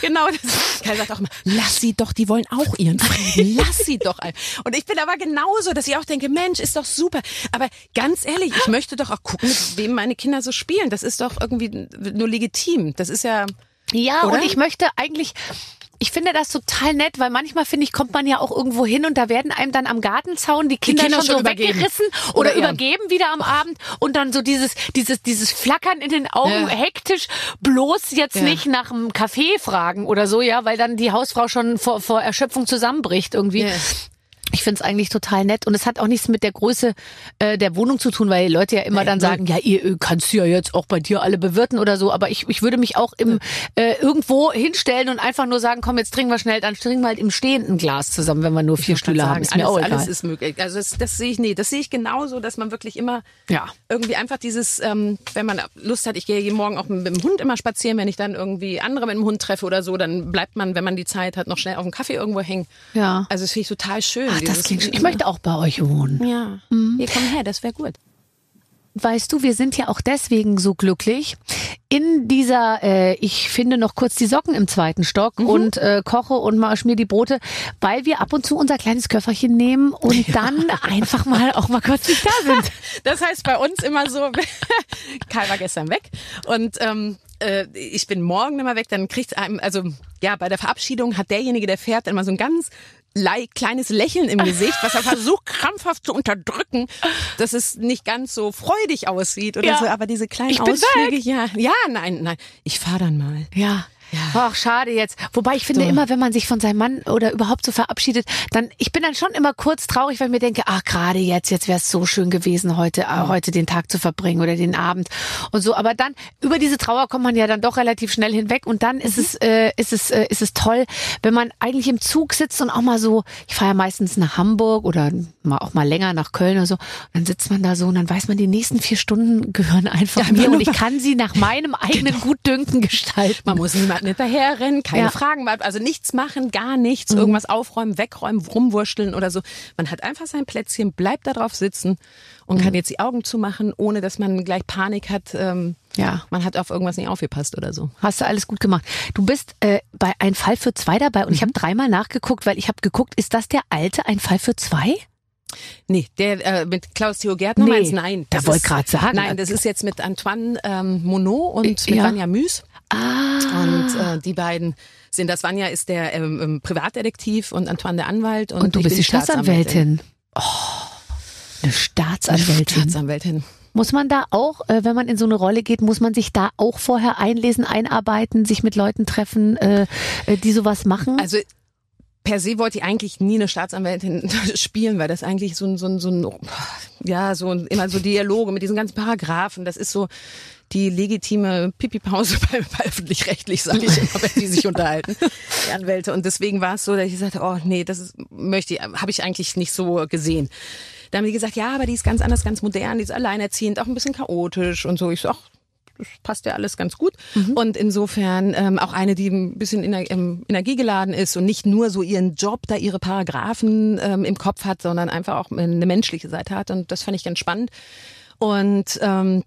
Genau, das, Kai sagt auch immer, lass sie doch, die wollen auch ihren Frieden, lass sie doch. Und ich bin aber genauso, dass ich auch denke, Mensch, ist doch super. Aber ganz ehrlich, ich möchte doch auch gucken, mit wem meine Kinder so spielen. Das ist doch irgendwie nur legitim. Das ist ja,
Ja,
Oder?
und ich möchte eigentlich, ich finde das total nett, weil manchmal finde ich, kommt man ja auch irgendwo hin und da werden einem dann am Gartenzaun die Kinder,
Kinder
schon,
schon
so weggerissen oder,
Oder
übergeben wieder am Abend und dann so dieses, dieses, dieses Flackern in den Augen,
Ja.
hektisch bloß jetzt
Ja.
nicht nach einem Kaffee fragen oder so, ja, weil dann die Hausfrau schon vor, vor Erschöpfung zusammenbricht irgendwie.
Ja.
Ich finde es eigentlich total nett und es hat auch nichts mit der Größe äh, der Wohnung zu tun, weil Leute ja immer dann sagen, ja, ihr äh, kannst ja jetzt auch bei dir alle bewirten oder so, aber ich, ich würde mich auch im äh, irgendwo hinstellen und einfach nur sagen, komm, jetzt trinken wir schnell, dann trinken wir halt im stehenden Glas zusammen, wenn wir nur vier Stühle
Kann
haben.
sagen,
Ist mir
alles,
auch egal.
alles ist möglich. Also das, das sehe ich nee, das sehe ich genauso, dass man wirklich immer
Ja.
irgendwie einfach dieses, ähm, wenn man Lust hat, ich gehe jeden Morgen auch mit dem Hund immer spazieren, wenn ich dann irgendwie andere mit dem Hund treffe oder so, dann bleibt man, wenn man die Zeit hat, noch schnell auf dem Kaffee irgendwo hängen.
Ja.
Also das finde ich total schön.
Ach, das klingt schön. Ich möchte auch bei euch wohnen.
ja, hier komm her, das wäre gut.
Weißt du, wir sind ja auch deswegen so glücklich. In dieser, äh, ich finde noch kurz die Socken im zweiten Stock und äh, koche und mal schmier die Brote, weil wir ab und zu unser kleines Köfferchen nehmen und dann einfach mal auch mal kurz nicht da sind.
Das heißt bei uns immer so, Karl war gestern weg und ähm, äh, ich bin morgen immer weg, dann kriegt einem, also ja, bei der Verabschiedung hat derjenige, der fährt, mal so ein ganz kleines Lächeln im Gesicht, was er versucht krampfhaft zu unterdrücken, dass es nicht ganz so freudig aussieht oder
Ja.
so, aber diese kleinen
Ich
Ausflüge, ja, ja, nein, nein, ich fahr dann mal.
Ja. Ach, schade jetzt. Wobei ich finde
So.
immer, wenn man sich von seinem Mann oder überhaupt so verabschiedet, dann, ich bin dann schon immer kurz traurig, weil ich mir denke, ach, gerade jetzt, jetzt wäre es so schön gewesen, heute, äh, heute den Tag zu verbringen oder den Abend und so. Aber dann, über diese Trauer kommt man ja dann doch relativ schnell hinweg und dann ist es, äh, ist es, äh, ist es toll, wenn man eigentlich im Zug sitzt und auch mal so, ich fahre ja meistens nach Hamburg oder mal auch mal länger nach Köln oder so, und dann sitzt man da so und dann weiß man, die nächsten vier Stunden gehören einfach mir und ich kann sie nach meinem eigenen Gutdünken gestalten.
Man muss niemanden hinterherrennen, keine
Ja.
Fragen, also nichts machen, gar nichts, irgendwas aufräumen, wegräumen, rumwurschteln oder so. Man hat einfach sein Plätzchen, bleibt da drauf sitzen und kann jetzt die Augen zumachen, ohne dass man gleich Panik hat. Ähm,
Ja.
Man hat auf irgendwas nicht aufgepasst oder so.
Hast du alles gut gemacht. Du bist äh, bei Ein Fall für zwei dabei und ich habe
Mhm.
dreimal nachgeguckt, weil ich habe geguckt, ist das der alte Ein Fall für zwei?
Nee, der äh, mit Klaus Theo Gärtner
Nee,
meinst nein.
da
das
wollt
ist-
grad sagen.
Nein, das ist jetzt mit Antoine ähm, Monod und mit
Ja.
Vanja Müs.
Ah.
Und äh, die beiden sind das. Vanja ist der ähm, ähm, Privatdetektiv und Antoine der Anwalt. Und,
Und du bist die Staatsanwältin. Oh, eine Staatsanwältin.
Staatsanwältin.
Muss man da auch, äh, wenn man in so eine Rolle geht, muss man sich da auch vorher einlesen, einarbeiten, sich mit Leuten treffen, äh, äh, die sowas machen?
Also per se wollte ich eigentlich nie eine Staatsanwältin spielen, weil das eigentlich so ein, so ein, so ein ja, so ein, immer so Dialoge mit diesen ganzen Paragraphen, das ist so die legitime Pipi-Pause bei, bei öffentlich-rechtlich, sage ich immer, wenn die sich unterhalten, die Anwälte. Und deswegen war es so, dass ich sagte, oh nee, das ist, möchte ich, habe ich eigentlich nicht so gesehen. Dann haben die gesagt, ja, aber die ist ganz anders, ganz modern, die ist alleinerziehend, auch ein bisschen chaotisch und so. Ich so, ach, das passt ja alles ganz gut. Und insofern ähm, auch eine, die ein bisschen ener ähm, energiegeladen ist und nicht nur so ihren Job, da ihre Paragraphen ähm, im Kopf hat, sondern einfach auch eine menschliche Seite hat. Und das fand ich ganz spannend. Und ähm,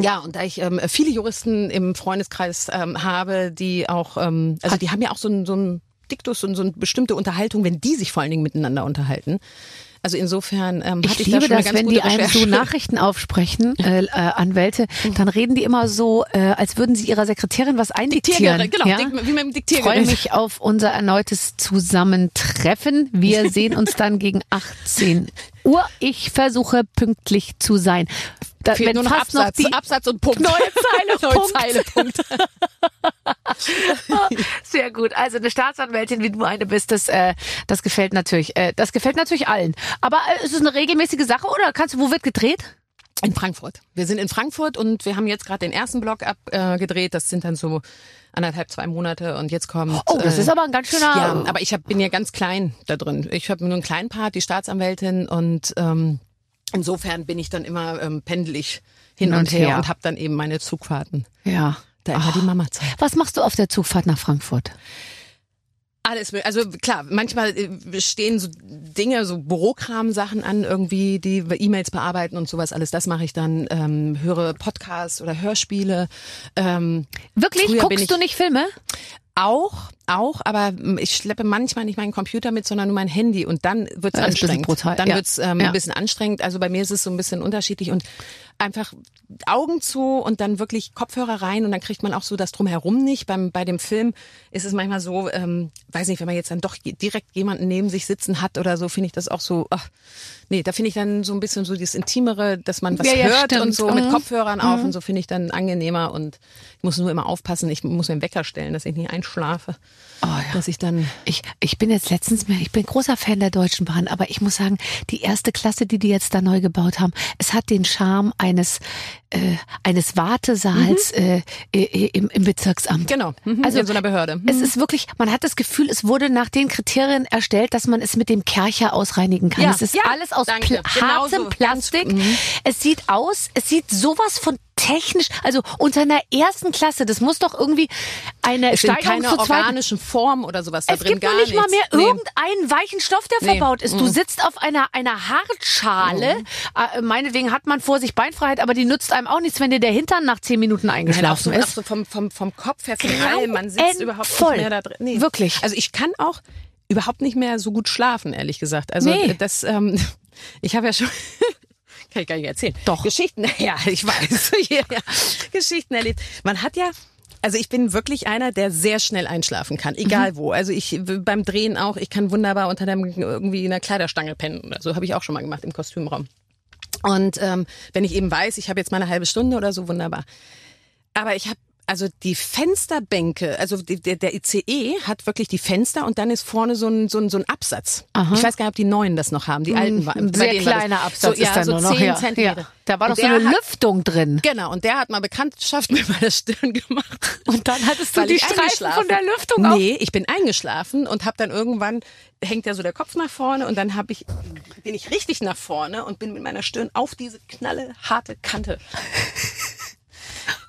ja, und da ich ähm, viele Juristen im Freundeskreis ähm, habe, die auch, ähm, also die haben ja auch so ein, so ein Diktus und so eine bestimmte Unterhaltung, wenn die sich vor allen Dingen miteinander unterhalten. Also insofern ähm,
ich
hatte ich
liebe
da schon eine
das,
ganz
wenn die einem
Recherche.
so Nachrichten aufsprechen, äh, äh, Anwälte, dann reden die immer so, äh, als würden sie ihrer Sekretärin was eindiktieren.
Diktiergerät, genau,
ja?
Dik- wie mit dem
Ich
Diktiergerät.
freue mich auf unser erneutes Zusammentreffen. Wir sehen uns dann gegen 18 Uhr. Ich versuche pünktlich zu sein. Da,
Fehlt
wenn
nur noch
fast
Absatz,
noch die
Absatz und Punkt.
Neue Zeile,
Neue. Zeile, Punkt.
Sehr gut. Also eine Staatsanwältin, wie du eine bist, das, äh, das gefällt natürlich, äh, das gefällt natürlich allen. Aber äh, ist es eine regelmäßige Sache oder kannst du, wo wird gedreht?
In Frankfurt. Wir sind in Frankfurt und wir haben jetzt gerade den ersten Block abgedreht. Äh, das sind dann so anderthalb, zwei Monate und jetzt kommt.
Oh, das
äh,
ist aber ein ganz schöner.
Ja, aber ich hab, bin ja ganz klein da drin. Ich habe nur einen kleinen Part, die Staatsanwältin und ähm, insofern bin ich dann immer ähm, pendelig hin, und, her, und habe dann eben meine Zugfahrten.
ja.
Da immer die Mama-Zeit.
Was machst du auf der Zugfahrt nach Frankfurt?
Alles, also klar, manchmal äh, stehen so Dinge, so Bürokram-Sachen an, irgendwie, die E-Mails bearbeiten und sowas, alles das mache ich dann, ähm, höre Podcasts oder Hörspiele. Ähm,
Wirklich? Guckst du nicht Filme?
auch, auch, aber ich schleppe manchmal nicht meinen Computer mit, sondern nur mein Handy und dann
ein bisschen
anstrengend.
brutal,
Dann
ja.
wird's ähm,
Ja.
ein bisschen anstrengend. Also bei mir ist es so ein bisschen unterschiedlich und einfach Augen zu und dann wirklich Kopfhörer rein und dann kriegt man auch so das drumherum nicht. Beim bei dem Film ist es manchmal so, ähm, weiß nicht, wenn man jetzt dann doch direkt jemanden neben sich sitzen hat oder so, finde ich das auch so. Ach, nee, da finde ich dann so ein bisschen so dieses Intimere, dass man was
Ja,
hört
stimmt.
und so mit
Mhm.
Kopfhörern auf und so finde ich dann angenehmer und ich muss nur immer aufpassen. Ich muss mir einen Wecker stellen, dass ich nicht einschlafe,
Oh ja.
dass ich dann
Ich, ich bin jetzt letztens mehr, ich bin großer Fan der Deutschen Bahn, aber ich muss sagen, die erste Klasse, die die jetzt da neu gebaut haben, es hat den Charme eines, äh, eines Wartesaals äh, äh, im, im Bezirksamt.
Genau, mhm,
Also
in so einer Behörde.
Es ist wirklich, man hat das Gefühl, es wurde nach den Kriterien erstellt, dass man es mit dem Kercher ausreinigen kann.
Ja,
es ist
ja,
alles aus
Genau
hartem. Plastik.
Ganz-
Es sieht aus, es sieht sowas von technisch, also unter einer ersten Klasse, das muss doch irgendwie eine
es
Steigerung
keine
zur
organischen Formen oder sowas da
es
drin.
gibt
gar
nicht mal
nichts.
mehr
Nee.
irgendeinen weichen Stoff, der
Nee. Mhm.
verbaut ist. Du sitzt auf einer, einer Hartschale. Äh, meinetwegen hat man vor sich Beinfreiheit, aber die nützt einem auch nichts, wenn dir der Hintern nach zehn Minuten
Nein, auch
eingeschlafen
so, auch
ist.
so vom, vom, vom Kopf her, allem, man sitzt überhaupt
Grauenvoll.
nicht mehr da drin. Nee.
Wirklich.
Also ich kann auch überhaupt nicht mehr so gut schlafen, ehrlich gesagt. Also
Nee.
das, ähm, ich habe ja schon, kann ich gar nicht erzählen.
Doch.
Geschichten, ja, ich weiß, ja, ja. Geschichten erlebt. Man hat ja, also ich bin wirklich einer, der sehr schnell einschlafen kann, egal
Mhm.
wo. Also ich beim Drehen auch, ich kann wunderbar unter dem irgendwie in einer Kleiderstange pennen. oder so habe ich auch schon mal gemacht im Kostümraum. Und ähm, wenn ich eben weiß, ich habe jetzt mal eine halbe Stunde oder so, wunderbar. Aber ich habe also die Fensterbänke, also die, der, der ICE hat wirklich die Fenster und dann ist vorne so ein, so ein, so ein Absatz.
Aha.
Ich weiß gar nicht, ob die neuen das noch haben, die alten waren.
Ein
Bei
sehr
denen war
kleiner Absatz
so, ja,
ist da
so
nur noch.
10
Ja.
Zentimeter.
Ja. Da war
Und
doch so eine
hat,
Lüftung drin.
Genau, und der hat mal Bekanntschaft mit meiner Stirn gemacht.
Und dann hattest du die Streifen von der Lüftung auf.
Nee, ich bin eingeschlafen und habe dann irgendwann hängt ja so der Kopf nach vorne und dann habe ich bin ich richtig nach vorne und bin mit meiner Stirn auf diese knalle harte Kante.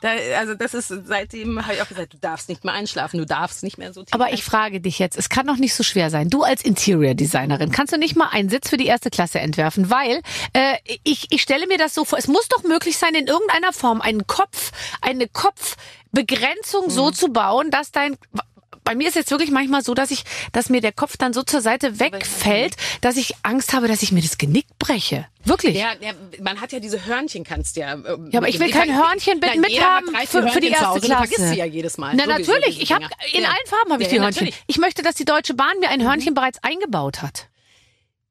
Da, also das ist seitdem habe ich auch gesagt, du darfst nicht mehr einschlafen, du darfst nicht mehr so tief.
Aber ich frage dich jetzt, es kann doch nicht so schwer sein. Du als Interior Designerin, kannst du nicht mal einen Sitz für die erste Klasse entwerfen? Weil äh, ich, ich stelle mir das so vor, es muss doch möglich sein, in irgendeiner Form einen Kopf, eine Kopfbegrenzung
Mhm.
so zu bauen, dass dein bei mir ist jetzt wirklich manchmal so, dass ich, dass mir der Kopf dann so zur Seite wegfällt, dass ich Angst habe, dass ich mir das Genick breche. Wirklich.
Ja, ja, man hat ja diese Hörnchen, kannst ja. ähm,
Ja, aber ich will kein Hörnchen mit,
Nein,
mit
jeder hat
haben
drei,
für, für die erste Klasse.
vergisst sie ja jedes Mal.
Na
Sowieso,
natürlich, ich habe in
Ja.
allen Farben habe ich
Ja,
die Hörnchen.
natürlich.
Ich möchte, dass die Deutsche Bahn mir ein Hörnchen bereits eingebaut hat.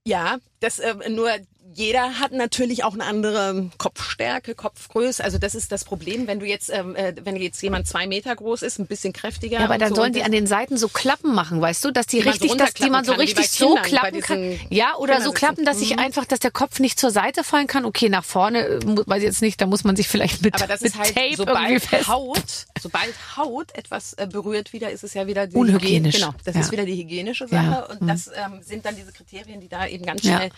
Ja, das äh, nur jeder hat natürlich auch eine andere Kopfstärke, Kopfgröße. Also das ist das Problem, wenn du jetzt, ähm, äh, wenn jetzt jemand zwei Meter groß ist, ein bisschen kräftiger.
Ja, aber dann
so,
sollen die an den Seiten so Klappen machen, weißt du, dass die,
man so
richtig, dass die man so
kann,
richtig so
Kindern, bei
klappen kann. Ja, oder so klappen, dass sich
Mhm.
einfach, dass der Kopf nicht zur Seite fallen kann. Okay, nach vorne, äh, weiß ich jetzt nicht, da muss man sich vielleicht mit,
aber das
mit
ist halt,
Tape
sobald. Haut, sobald Haut etwas äh, berührt wieder, ist es ja wieder die
Unhygienisch.
Hygiene- Genau, das
Ja.
ist wieder die hygienische
Ja.
Sache und das ähm, sind dann diese Kriterien, die da eben ganz
Ja.
schnell.
Ja,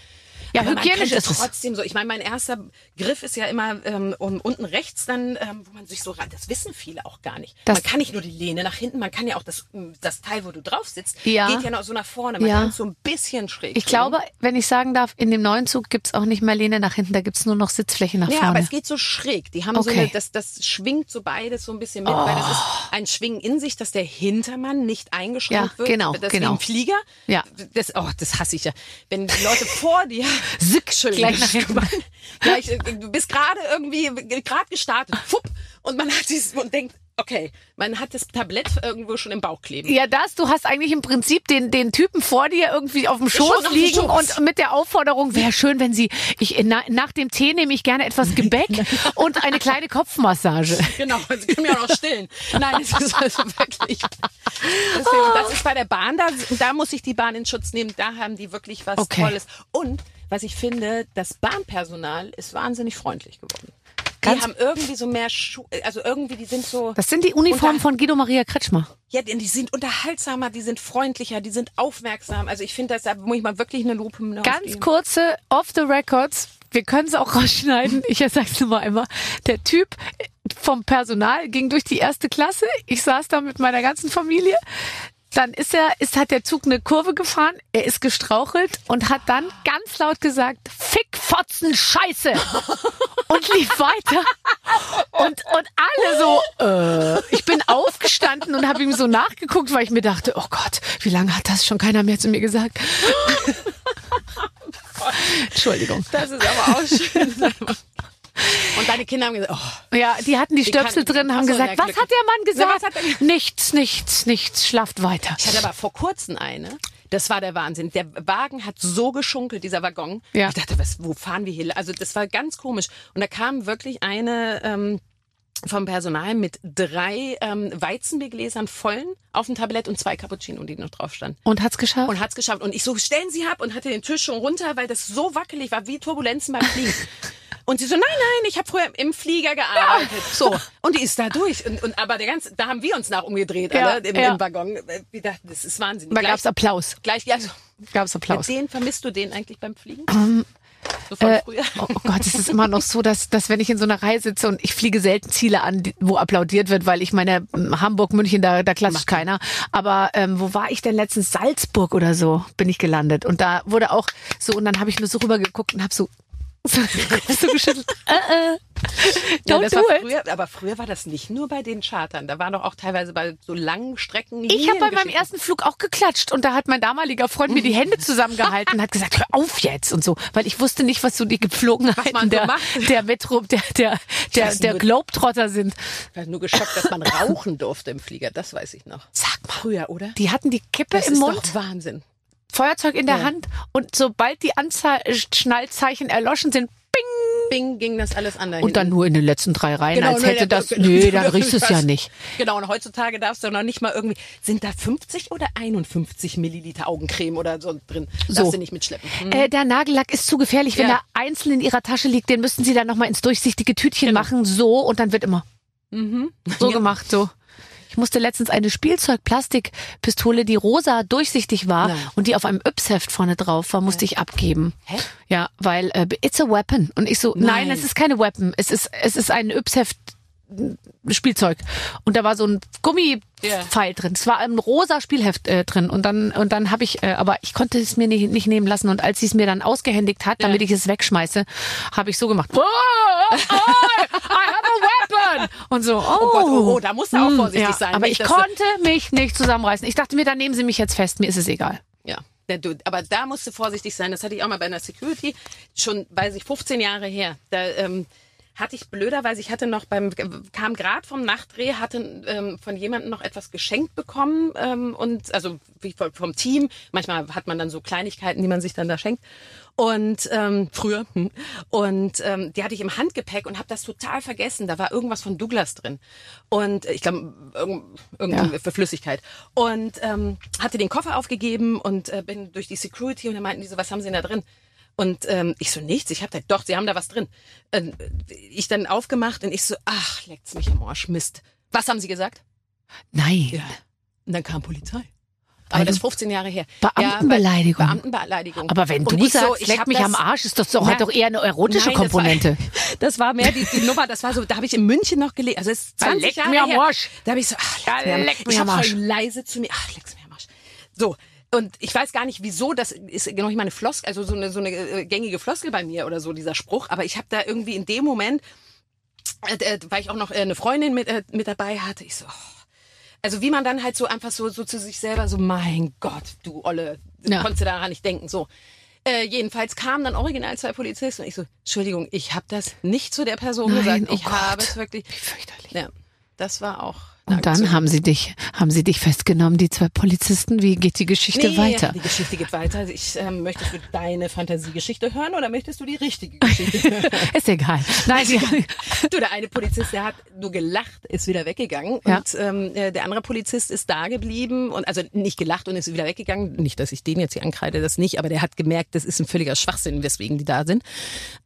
Aber man
hygienisch ist es.
trotzdem so. Ich meine, mein erster Griff ist ja immer ähm, um, unten rechts dann, ähm, wo man sich so rein. Das wissen viele auch gar nicht.
Das-
man kann nicht nur die Lehne nach hinten, man kann ja auch das, das Teil, wo du drauf sitzt,
Ja.
geht ja noch so nach vorne. Man
Ja.
kann es so ein bisschen schräg.
Ich
drehen.
glaube, wenn ich sagen darf, in dem neuen Zug gibt's auch nicht mehr Lehne nach hinten, da gibt's nur noch Sitzfläche nach
Ja,
vorne.
aber es geht so schräg. Die haben so
Okay.
eine, das, das schwingt so beides so ein bisschen mit, weil das ist ein Schwingen in sich, dass der Hintermann nicht eingeschränkt
Ja,
wird.
genau,
das ist
genau.
Flieger.
Ja.
Das, oh, das hasse ich ja. Wenn die Leute vor dir, Entschuldigung,
gleich nach hinten.
gleich, äh, du bist gerade irgendwie, gerade gestartet, fupp, und man hat dieses, und denkt, okay, man hat das Tablett irgendwo schon im Bauch kleben.
Ja, das, du hast eigentlich im Prinzip den, den Typen vor dir irgendwie auf dem Schoß
auf
liegen
Schoß.
und mit der Aufforderung, wäre schön, wenn Sie, ich, na, nach dem Tee nehme ich gerne etwas Gebäck und eine kleine Kopfmassage.
Genau, sie können mich auch noch stillen. Nein, es ist also wirklich. Deswegen, das ist bei der Bahn, da, da muss ich die Bahn in Schutz nehmen. Da haben die wirklich was
Okay.
Tolles. Und was ich finde, das Bahnpersonal ist wahnsinnig freundlich geworden. Die
Ganz-
haben irgendwie so mehr Schuh, also irgendwie, die sind so,
Das sind die Uniformen von Guido Maria Kretschmer.
ja, die die sind unterhaltsamer, die sind freundlicher, die sind aufmerksam. Also ich finde, da muss ich mal wirklich eine Lupe auf
Ganz kurze Off the Records. Wir können es auch rausschneiden. Ich sag's nur mal einmal. Der Typ vom Personal ging durch die erste Klasse. Ich saß da mit meiner ganzen Familie. Dann ist er, ist, hat der Zug eine Kurve gefahren, er ist gestrauchelt und hat dann ganz laut gesagt, Fick, Fotzen, Scheiße! Und lief weiter. Und, und alle so, äh, ich bin aufgestanden gestanden und habe ihm so nachgeguckt, weil ich mir dachte, oh Gott, wie lange hat das schon keiner mehr zu mir gesagt? Entschuldigung.
Das ist aber auch schön. Und deine Kinder haben gesagt, oh,
Ja, die hatten die Stöpsel
kann-
drin, haben
Ach so,
gesagt,
ja,
was
Glück.
hat der Mann gesagt?
was hat er-
nichts, nichts, nichts, schlaft weiter.
Ich hatte aber vor kurzem eine. Das war der Wahnsinn. Der Wagen hat so geschunkelt, dieser Waggon.
Ja.
Ich dachte, was, wo fahren wir hier? Also das war ganz komisch. Und da kam wirklich eine ähm, vom Personal mit drei ähm, Weizenbiergläsern vollen auf dem Tablett und zwei Cappuccino, die noch drauf standen.
Und hat's geschafft?
Und hat's geschafft. Und ich so, stellen Sie ab und hatte den Tisch schon runter, weil das so wackelig war, wie Turbulenzen beim Fliegen. Und sie so, nein, nein, ich habe früher im Flieger gearbeitet. So. Und die ist da durch. Und, und aber der ganze, da haben wir uns nach umgedreht,
Ja,
alle, im,
ja.
im Waggon. Wir dachten, das ist Wahnsinn.
da gab's Applaus.
Gleich, also,
Gab's
mit
Applaus.
denen vermisst du den eigentlich beim Fliegen? so von
Äh,
früher.
oh Gott, es ist immer noch so, dass, dass wenn ich in so einer Reihe sitze und ich fliege selten Ziele an, wo applaudiert wird, weil ich meine, m, Hamburg, München, da, da klatscht keiner. Aber ähm, wo war ich denn letztens? Salzburg oder so bin ich gelandet. Und da wurde auch so, und dann habe ich nur so rübergeguckt und habe so, so, so geschüttelt. Äh.
Ja,
Don't
das
do it.
früher, aber früher war das nicht nur bei den Chartern. Da war doch auch teilweise bei so langen Strecken.
Ich habe bei meinem ersten Flug auch geklatscht und da hat mein damaliger Freund mir die Hände zusammengehalten und hat gesagt, hör auf jetzt und so, weil ich wusste nicht, was so die Gepflogenheiten
man so
der, der Metro, der, der, der, der
nur-
Globetrotter sind.
Ich war nur geschockt, dass man rauchen durfte im Flieger. Das weiß ich noch.
Sag mal,
Früher, oder?
die hatten die Kippe
Das
im
ist
Mund,
doch Wahnsinn.
Feuerzeug in der
Ja.
Hand und sobald die Anzahl Schnallzeichen erloschen sind, bing,
Bing ging das alles an. da
und dann nur in den letzten drei Reihen,
Genau,
als hätte
der-
das,
genau,
nee, dann
das-
riechst du es ja nicht.
Genau, und heutzutage darfst du noch nicht mal irgendwie, sind da 50 oder 51 Milliliter Augencreme oder so drin?
So.
Darfst du nicht mitschleppen. Hm?
Äh, der Nagellack ist zu gefährlich. Wenn
Ja.
er einzeln in ihrer Tasche liegt, den müssten sie dann nochmal ins durchsichtige Tütchen
Genau.
machen, so, und dann wird immer
Mhm.
so gemacht, so. Musste letztens eine Spielzeug-Plastikpistole, die rosa durchsichtig war
Nein.
und die auf einem Yps-Heft vorne drauf war, musste ich abgeben.
Hä?
Ja, weil äh, it's a weapon. Und ich so, nein,
Nein.
es ist keine Weapon. Es ist, es ist ein Yps-Heft Spielzeug. Und da war so ein Gummipfeil drin. Es war ein rosa Spielheft äh, drin. Und dann, und dann habe ich, äh, aber ich konnte es mir nicht, nicht nehmen lassen. Und als sie es mir dann ausgehändigt hat, damit ich es wegschmeiße, habe ich so gemacht. Oh, oh, oh, I have a weapon! Und so, oh,
Oh Gott, oh, oh, da musst du auch
Hm,
vorsichtig
ja,
sein.
Aber
nicht,
ich konnte mich nicht zusammenreißen. Ich dachte mir, dann nehmen sie mich jetzt fest. Mir ist es egal.
Ja. Aber da musst du vorsichtig sein. Das hatte ich auch mal bei einer Security, schon, weiß ich, 15 Jahre her. Da ähm, hatte ich blöderweise, ich hatte noch beim, kam gerade vom Nachtdreh, hatte ähm, von jemandem noch etwas geschenkt bekommen ähm, und also vom, Team. Manchmal hat man dann so Kleinigkeiten, die man sich dann da schenkt. Und ähm, früher. hm. Und ähm, die hatte ich im Handgepäck und habe das total vergessen. Da war irgendwas von Douglas drin. Und äh, ich glaube, irgend, irgendeine
Ja.
für Flüssigkeit. Und ähm, hatte den Koffer aufgegeben und äh, bin durch die Security und dann meinten die so, was haben sie denn da drin? Und ähm, ich so, nichts, ich hab da, doch, sie haben da was drin. Ähm, ich dann aufgemacht und ich so, ach, leckt's mich am Arsch, Mist. Was haben sie gesagt?
Nein.
Ja. Und dann kam Polizei. Aber das ist
du-
15 Jahre her.
Beamtenbeleidigung.
Ja, Beamtenbeleidigung.
Aber wenn
Und
du
ich so,
sagst,
ich
leck mich
das-
am Arsch, ist das doch,
Na,
hat doch eher eine erotische
Nein, das war-
Komponente.
Das war mehr die, die Nummer, das war so, da habe ich in München noch gelebt. Also es ist
Da
20
leckt
Jahre
mir am
her.
Arsch.
Da habe ich so, ach, leck mir am-
leckt mir
ich
am Arsch.
voll leise zu mir, ach, leck's mir am Arsch. So. Und ich weiß gar nicht, wieso, das ist noch nicht mal eine Floskel, also so eine, so eine äh, gängige Floskel bei mir oder so, dieser Spruch. Aber ich habe da irgendwie in dem Moment, äh, äh, weil ich auch noch äh, eine Freundin mit, äh, mit dabei hatte, ich so, oh. also wie man dann halt so einfach so, so zu sich selber so, mein Gott, du Olle,
Ja.
konntest du daran nicht denken, so. Äh, jedenfalls kamen dann original zwei Polizisten und ich so, Entschuldigung, ich habe das nicht zu der Person
Nein,
gesagt.
oh
Ich habe
Gott.
es wirklich.
Wie fürchterlich.
Ja, das war auch.
Und dann
Aktion.
haben sie dich, haben sie dich festgenommen, die zwei Polizisten. Wie geht die Geschichte
Nee,
weiter?
Die Geschichte geht weiter. Ich, ähm, möchtest du deine Fantasiegeschichte hören oder möchtest du die richtige Geschichte hören?
Ist egal. Nein, sie,
du, der eine Polizist, der hat nur gelacht, ist wieder weggegangen.
Ja.
Und ähm, äh, der andere Polizist ist da geblieben und also nicht gelacht und ist wieder weggegangen. Nicht, dass ich den jetzt hier ankreide, das nicht, aber der hat gemerkt, das ist ein völliger Schwachsinn, weswegen die da sind.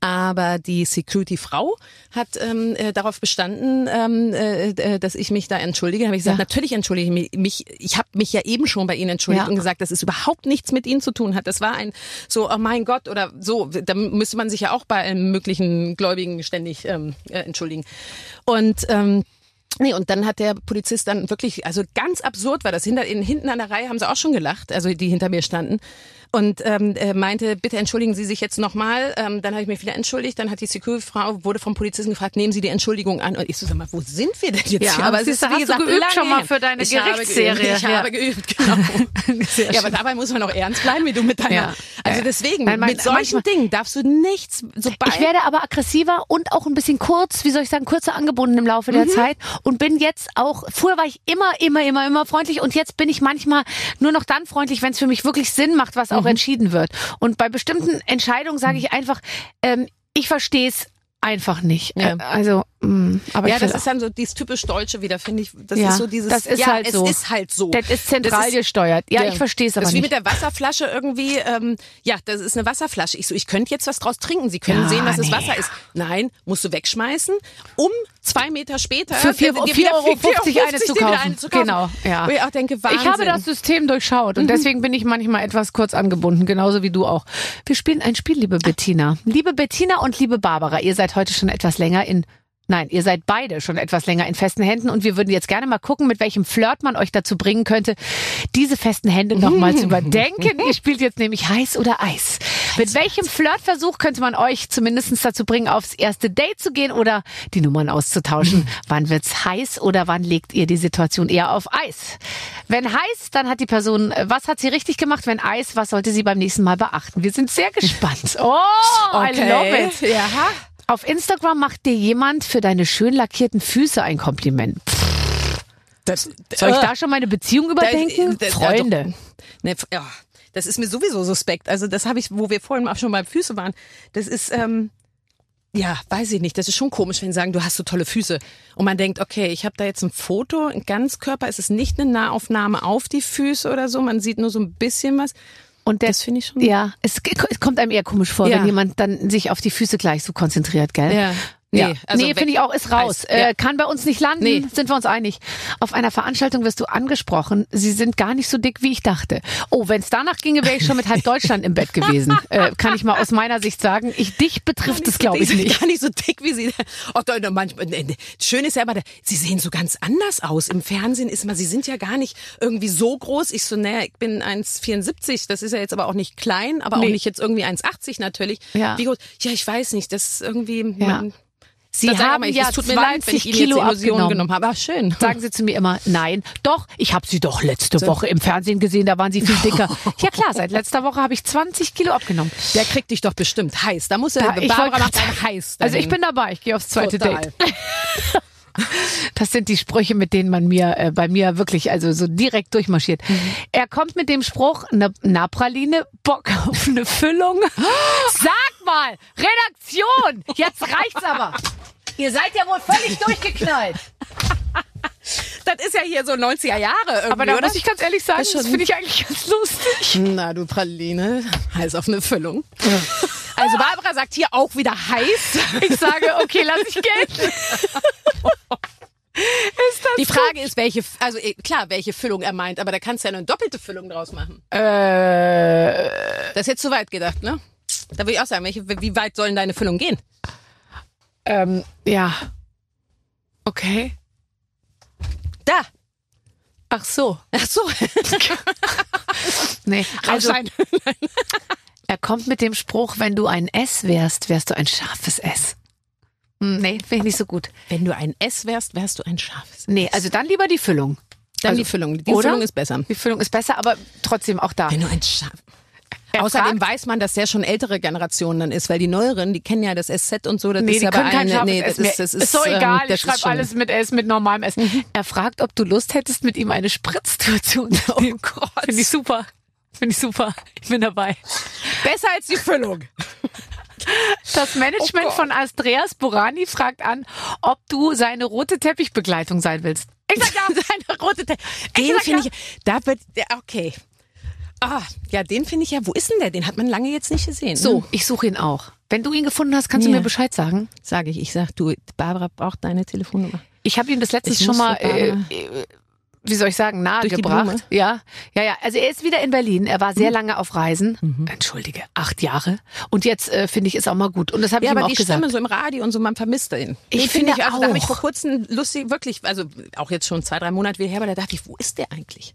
Aber die Security-Frau hat ähm, äh, darauf bestanden, ähm, äh, äh, dass ich mich da entschuldige. Habe ich gesagt,
Ja.
natürlich entschuldige ich mich. ich habe mich ja eben schon bei Ihnen entschuldigt
Ja.
und gesagt, dass es überhaupt nichts mit Ihnen zu tun hat. Das war ein so, oh mein Gott oder so. Da müsste man sich ja auch bei einem möglichen Gläubigen ständig ähm, äh, entschuldigen. Und ähm, Nee, und dann hat der Polizist dann wirklich, also ganz absurd war das. Hinter, in, hinten an der Reihe haben sie auch schon gelacht, also die hinter mir standen. Und ähm, äh, meinte, bitte entschuldigen Sie sich jetzt nochmal. Ähm, dann habe ich mich wieder entschuldigt. Dann hat die Security-Frau, wurde vom Polizisten gefragt, nehmen Sie die Entschuldigung an. Und ich so, sag mal, wo sind wir denn jetzt
Ja,
hier? Aber es ist,
du,
wie
hast du
gesagt,
geübt
lange
schon mal für deine
ich habe
Gerichtsserie,
Geübt, ich
ja.
habe geübt, genau. Ja, aber dabei muss man auch ernst bleiben, wie du mit deiner.
Ja.
Also
Ja.
deswegen,
Nein, mein-
mit solchen
manchmal-
Dingen darfst du nichts, sobald
Ich werde aber aggressiver und auch ein bisschen kurz, wie soll ich sagen, kürzer angebunden im Laufe
Mhm.
der Zeit und bin jetzt auch, früher war ich immer, immer, immer, immer freundlich und jetzt bin ich manchmal nur noch dann freundlich, wenn es für mich wirklich Sinn macht, was
Mhm.
Auch entschieden wird. Und bei bestimmten Entscheidungen sage ich einfach, ähm, ich verstehe es einfach nicht.
Ja.
Äh, also, mh, aber
ja, das ist dann so dieses typisch Deutsche wieder, finde ich. Das
Ja,
ist so dieses.
das ist
ja,
halt
es
so.
ist halt so.
das ist zentral
Das ist-
gesteuert. Ja, ich verstehe es aber
Das ist wie
nicht.
mit der Wasserflasche irgendwie. Ähm, ja, das ist eine Wasserflasche. Ich so, ich könnte jetzt was draus trinken. Sie können
Ja,
sehen, dass es
nee.
Wasser ist. Nein, musst du wegschmeißen, um zwei Meter später
Für vier-
dir
4,50
wieder
Euro
4,50
eine
dir
zu
wieder
kaufen.
eine zu kaufen.
Genau, ja.
Wo ich auch denke, Wahnsinn.
Ich habe das System durchschaut und deswegen bin ich manchmal etwas kurz angebunden, genauso wie du auch. Wir spielen ein Spiel, liebe Bettina. Liebe Bettina und liebe Barbara, ihr seid heute schon etwas länger in Nein, ihr seid beide schon etwas länger in festen Händen und wir würden jetzt gerne mal gucken, mit welchem Flirt man euch dazu bringen könnte, diese festen Hände nochmal zu überdenken. Ihr spielt jetzt nämlich heiß oder Eis. Mit welchem Flirtversuch könnte man euch zumindest dazu bringen, aufs erste Date zu gehen oder die Nummern auszutauschen? Wann wird's heiß oder wann legt ihr die Situation eher auf Eis? Wenn heiß, dann hat die Person, äh, was hat sie richtig gemacht? Wenn Eis, was sollte sie beim nächsten Mal beachten? Wir sind sehr gespannt. Oh, I love it.
Ja.
Auf Instagram macht dir jemand für deine schön lackierten Füße ein Kompliment.
Das,
Soll ich da schon meine Beziehung überdenken?
Da- da-
Freunde.
Ne, ja, das ist mir sowieso suspekt. Also das habe ich, wo wir vorhin auch schon bei Füße waren. Das ist, ähm, ja, weiß ich nicht. Das ist schon komisch, wenn sie sagen, du hast so tolle Füße. Und man denkt, okay, ich habe da jetzt ein Foto, ein Ganzkörper. Es ist nicht eine Nahaufnahme auf die Füße oder so. Man sieht nur so ein bisschen was.
Und der,
Das finde ich schon-
Ja, es, es kommt einem eher komisch vor,
Ja.
wenn jemand dann sich auf die Füße gleich so konzentriert, gell?
Ja.
Nee,
Nee, also
nee finde ich auch, ist raus.
Eis, ja.
Äh, kann bei uns nicht landen,
Nee.
sind wir uns einig. Auf einer Veranstaltung wirst du angesprochen, sie sind gar nicht so dick, wie ich dachte. Oh, wenn es danach ginge, wäre ich schon mit halb Deutschland im Bett gewesen. Äh, kann ich mal aus meiner Sicht sagen. Ich, dich betrifft es, glaube ich,
Die sind
nicht.
Gar nicht so dick wie sie. Oh, da, manchmal, nee, nee. Schön ist ja aber, sie sehen so ganz anders aus. Im Fernsehen ist man, sie sind ja gar nicht irgendwie so groß. Ich so, naja, ich bin 1,74. Das ist ja jetzt aber auch nicht klein, aber
Nee.
auch nicht jetzt irgendwie 1,80 natürlich.
Ja.
Wie groß? Ja, ich weiß nicht. Das ist irgendwie.
Ja.
Man,
Sie
da sag
haben
ich,
ja
es tut mir leid, wenn
20
ich Ihnen
Kilo abgenommen.
genommen habe. Ah, schön.
Sagen Sie zu mir immer, nein, doch, ich habe Sie doch letzte Woche im Fernsehen gesehen, da waren Sie viel dicker. ja klar, seit letzter Woche habe ich 20 Kilo abgenommen.
Der kriegt dich doch bestimmt heiß. Da muss er,
ich
Barbara macht einen heiß.
Also ich
dahin.
bin dabei, ich gehe aufs zweite
Total.
Date. Das sind die Sprüche, mit denen man mir äh, bei mir wirklich also so direkt durchmarschiert.
Mhm.
Er kommt mit dem Spruch, ne, na Praline, Bock auf eine Füllung. Sag mal, Redaktion, jetzt reicht's aber. Ihr seid ja wohl völlig durchgeknallt.
Das ist ja hier so 90er Jahre irgendwie,
Aber da
oder?
muss ich ganz ehrlich sagen, das
schon-
finde ich eigentlich ganz lustig.
Na, du Praline, heiß auf eine Füllung. Also Barbara sagt hier auch wieder heiß.
Ich sage, okay, lass ich gelten. Ist das
Die Frage ist, welche, also eh, klar, welche Füllung er meint, aber da kannst du ja eine doppelte Füllung draus machen.
Äh,
Das ist jetzt zu weit gedacht, ne? Da würde ich auch sagen, welche, wie weit sollen deine Füllungen gehen?
ähm, ja. Okay.
Da.
Ach so.
Ach so.
Nee, also. er kommt mit dem Spruch, wenn du ein S wärst, wärst du ein scharfes S. Hm, Nee, finde ich nicht so gut.
Wenn du ein S wärst, wärst du ein scharfes.
Nee, also dann lieber die Füllung.
Dann
also,
die Füllung. Die
oder?
Füllung ist besser.
Die Füllung ist besser, aber trotzdem auch da.
Wenn du ein scharf.
Er
Außerdem
fragt-
weiß man, dass der schon ältere Generationen dann ist, weil die neueren, die kennen ja das SZ und so. Das
Nee,
ist
die
ja
können kein scharfes
nee,
S
das ist, das ist,
ist so
ähm,
egal, ich schreibe
Mhm.
alles mit S, mit normalem S. Er fragt, ob du Lust hättest, mit ihm eine Spritztour zu unternehmen. Oh Gott. Finde ich super. Finde ich super. Ich bin dabei.
Besser als die Füllung.
Das Management
Oh
von Andreas Borani fragt an, ob du seine rote Teppichbegleitung sein willst. Ich sag ja.
Seine rote Te Den finde
ja.
ich, da wird, okay. Ah, ja, den finde ich ja, wo ist denn der? Den hat man lange jetzt nicht gesehen.
So, ich suche ihn auch. Wenn du ihn gefunden hast, kannst du
Ja.
mir Bescheid sagen.
Sage ich, ich sag, du, Barbara braucht deine Telefonnummer.
Ich habe ihm das letztens
Ich
schon mal, äh, äh, wie soll ich sagen,
die
nahegebracht. Ja, ja, ja. Also er ist wieder in Berlin. Er war sehr
Mhm.
lange auf Reisen. Entschuldige, acht Jahre. Und jetzt äh, finde ich ist auch mal gut. Und das habe
Ja,
ich ihm
aber
auch
die
gesagt.
Stimme so im Radio und so, man vermisst ihn.
Ich
Den
finde
ich, also da habe ich vor kurzem lustig, wirklich, also auch jetzt schon zwei, drei Monate wieder her, aber da dachte ich, wo ist der eigentlich?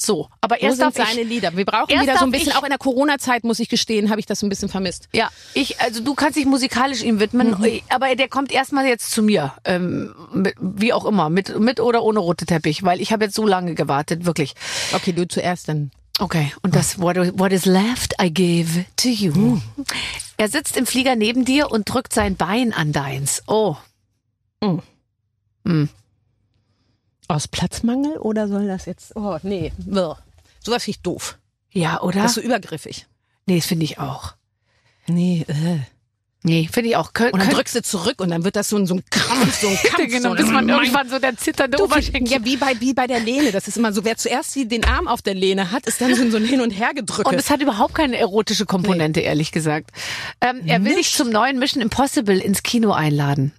So, aber
Wo
erst
sind
darf
seine
ich,
Lieder? Wir brauchen wieder so ein bisschen,
ich-
auch in der Corona-Zeit, muss ich gestehen, habe ich das ein bisschen vermisst.
Ja, ich, also du kannst dich musikalisch ihm widmen,
Mhm.
aber der kommt erstmal jetzt zu mir, ähm, mit, wie auch immer, mit, mit oder ohne rote Teppich, weil ich habe jetzt so lange gewartet, wirklich.
Okay, du zuerst dann.
Okay, und das what, what is left I give to you. Er sitzt im Flieger neben dir und drückt sein Bein an deins. Oh.
Mhm. Aus Platzmangel oder soll das jetzt, oh nee, Wirr. sowas finde ich doof.
Ja, oder?
Das ist so übergriffig.
nee, das finde ich auch.
Nee, äh.
Nee, finde ich auch. Kön
Und dann drückst du zurück und dann wird das so ein, so ein Krampf, so ein Kampf.
genau,
so
bis man irgendwann so der zitternde Oberschenkel.
ja, wie bei, wie bei der Lehne. Das ist immer so, wer zuerst den Arm auf der Lehne hat, ist dann so, ein- so ein Hin- und Hergedrücke.
Und es hat überhaupt keine erotische Komponente, ehrlich gesagt. Ähm, er will dich zum neuen Mission Impossible ins Kino einladen.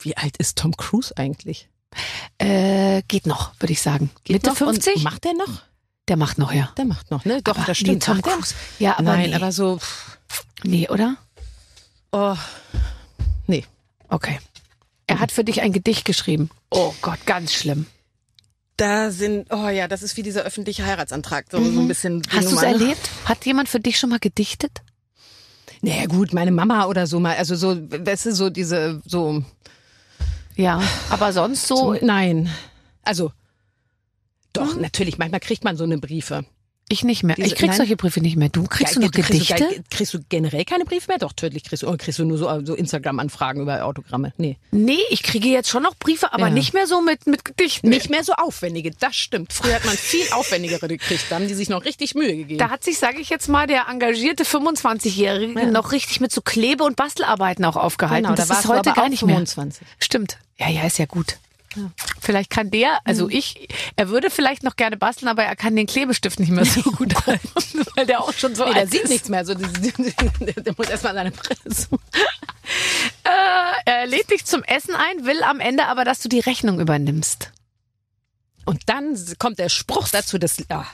Wie alt ist Tom Cruise eigentlich?
Äh, geht noch, würde ich sagen. Mitte
noch? Und
50?
Macht der noch?
Der macht noch, ja.
Der macht noch, ne? Doch,
Aber
das
nee,
stimmt.
Tom
Macht der?
Cruise. Ja, aber
Nein,
nee.
aber so, pff,
nee, oder?
oh, nee.
Okay. Er hat für dich ein Gedicht geschrieben. Oh Gott, ganz schlimm.
Da sind, oh ja, das ist wie dieser öffentliche Heiratsantrag, so, so ein bisschen. die
Hast du es
ne?
erlebt? Hat jemand für dich schon mal gedichtet?
Naja, gut, meine Mama oder so mal, also so, weißt du, so diese, so,
Ja, aber sonst so.
so nein. Also, doch, natürlich, manchmal kriegt man so eine Briefe.
Ich nicht mehr.
Diese-
ich krieg
nein.
solche Briefe nicht mehr. Du kriegst
Ja,
du noch
kriegst
Gedichte?
Du, ge- kriegst du generell keine Briefe mehr? Doch, tödlich kriegst du. Oder kriegst du nur so, so Instagram-Anfragen über Autogramme? Nee.
nee, ich kriege jetzt schon noch Briefe, aber
Ja.
nicht mehr so mit, mit Gedichten.
Nicht mehr so aufwendige, das stimmt. Früher hat man viel aufwendigere gekriegt, da haben die sich noch richtig Mühe gegeben.
Da hat sich, sage ich jetzt mal, der engagierte 25-Jährige noch richtig mit so Klebe- und Bastelarbeiten auch aufgehalten.
genau,
das
da
ist
du
heute gar nicht mehr.
25.
Stimmt. Ja, ja, ist ja gut. Vielleicht kann der, also ich, er würde vielleicht noch gerne basteln, aber er kann den Klebestift nicht mehr so gut halten, weil der auch schon so
Nee, der
alt
sieht
ist.
nichts mehr. So, der, muss erstmal seine Brille suchen.
Er lädt dich zum Essen ein, will am Ende aber, dass du die Rechnung übernimmst.
Und dann kommt der Spruch dazu, dass, ja,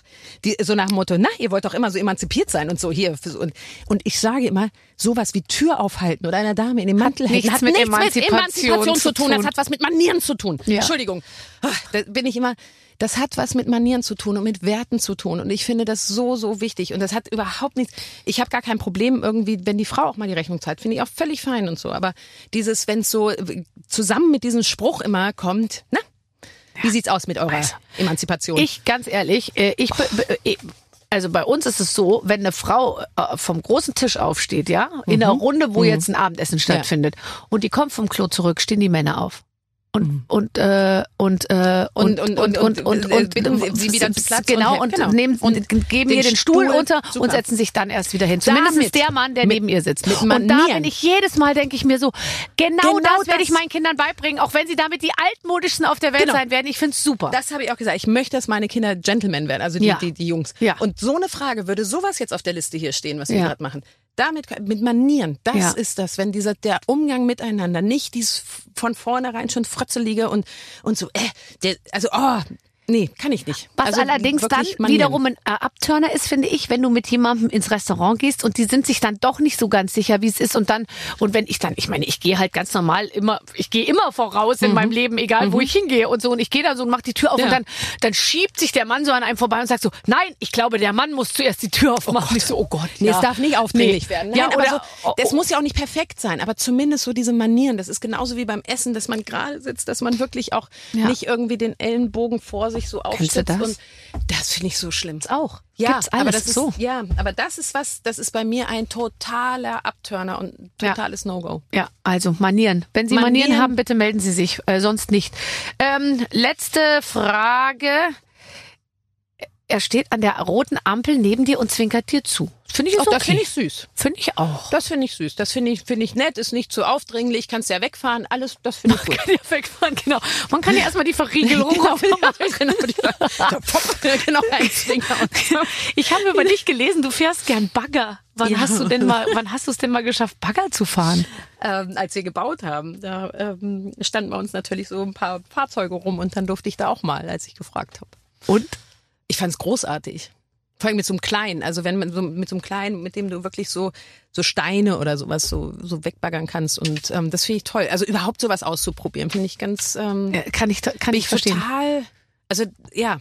die, so nach dem Motto, na, ihr wollt doch immer so emanzipiert sein und so hier. Und, und ich sage immer, sowas wie Tür aufhalten oder einer Dame in den Mantel halten,
nichts
hat
mit
nichts
Emanzipation
mit Emanzipation
zu
tun. Das hat was mit Manieren zu tun.
Ja.
Entschuldigung. Ah, Da bin ich immer, das hat was mit Manieren zu tun und mit Werten zu tun. Und ich finde das so, so wichtig. Und das hat überhaupt nichts, ich habe gar kein Problem irgendwie, wenn die Frau auch mal die Rechnung zahlt, finde ich auch völlig fein und so. Aber dieses, wenn es so äh, zusammen mit diesem Spruch immer kommt, na, wie sieht's aus mit eurer
Also,
Emanzipation?
Ich, ganz ehrlich, äh, ich, äh, also bei uns ist es so, wenn eine Frau äh, vom großen Tisch aufsteht, ja, in einer Runde, wo jetzt ein Abendessen stattfindet, und die kommt vom Klo zurück, stehen die Männer auf. Und, und, äh, und, äh, und,
Und-
und,
und-
und, und,
und, äh, sie wieder zu Platz
genau,
und-
und
genau.
nehmen,
Und
geben ihr den Stuhl,
Stuhl,
unter
super.
und setzen sich dann erst wieder hin. Zumindest
Damit.
der Mann, der
Mit-
neben ihr sitzt.
mit
und da
Manieren.
bin ich jedes Mal, denke ich mir so, genau,
Genau
das werde ich
das.
meinen Kindern beibringen, auch wenn sie damit die altmodischsten auf der Welt
Genau.
sein werden. Ich find's super.
Das habe ich auch gesagt. Ich möchte, dass meine Kinder Gentlemen werden, also die,
Ja.
die, die Jungs.
Ja.
Und so eine Frage würde sowas jetzt auf der Liste hier stehen, was wir
Ja.
gerade machen. Damit, mit Manieren, das
Ja.
ist das, wenn dieser, der Umgang miteinander, nicht dieses von vornherein schon frötzelige und, und so, äh, der, also, oh, nee, kann ich nicht.
Was
also
allerdings dann wiederum ein Abturner ist, finde ich, wenn du mit jemandem ins Restaurant gehst und die sind sich dann doch nicht so ganz sicher, wie es ist und dann und wenn ich dann, ich meine, ich gehe halt ganz normal immer, ich gehe immer voraus in meinem Leben, egal wo ich hingehe und so und ich gehe dann so und mach die Tür auf
Mhm. Ja.
und dann dann schiebt sich der Mann so an einem vorbei und sagt so, nein, ich glaube, der Mann muss zuerst die Tür aufmachen. ich so, oh Gott,
Nee,
ja.
es darf nicht aufdringlich
Nee.
werden. Nein,
ja,
aber
oder
so,
oh,
das
oh.
muss ja auch nicht perfekt sein, aber zumindest so diese Manieren. Das ist genauso wie beim Essen, dass man gerade sitzt, dass man wirklich auch
Ja.
nicht irgendwie den Ellenbogen vor sich so
Kennst du
aufstützt.
das?
Und das finde ich so schlimm.
auch.
Ja,
Gibt's alles
aber das ist
so.
ja, aber das ist was, das ist bei mir ein totaler Abturner und ein
Ja.
totales No-Go.
Ja, also Manieren. Wenn Sie Manieren,
Manieren.
haben, bitte melden Sie sich, äh, sonst nicht. Ähm, letzte Frage. Er steht an der roten Ampel neben dir und zwinkert dir zu. Finde ich
Auch
okay.
das finde ich süß.
Finde ich auch.
Das finde ich süß. Das finde ich, finde ich nett, ist nicht zu aufdringlich, kannst ja wegfahren, alles, das finde ich gut.
kann ja wegfahren, genau. Man kann ja erstmal die Verriegelung
Genau,
aufmachen.
genau, die- genau, so.
Ich habe über dich gelesen, du fährst gern Bagger. Wann
Ja.
hast du denn mal, wann hast du es denn mal geschafft, Bagger zu fahren?
ähm, als wir gebaut haben, da ähm, standen bei uns natürlich so ein paar Fahrzeuge rum und dann durfte ich da auch mal, als ich gefragt habe.
Und?
Ich fand es großartig. Vor allem mit so einem kleinen, also wenn man so mit so einem kleinen, mit dem du wirklich so so Steine oder sowas so so wegbaggern kannst und ähm, das finde ich toll. Also überhaupt sowas auszuprobieren, finde ich ganz ähm,
Ja, Kann ich, kann ich verstehen.
total. Also ja,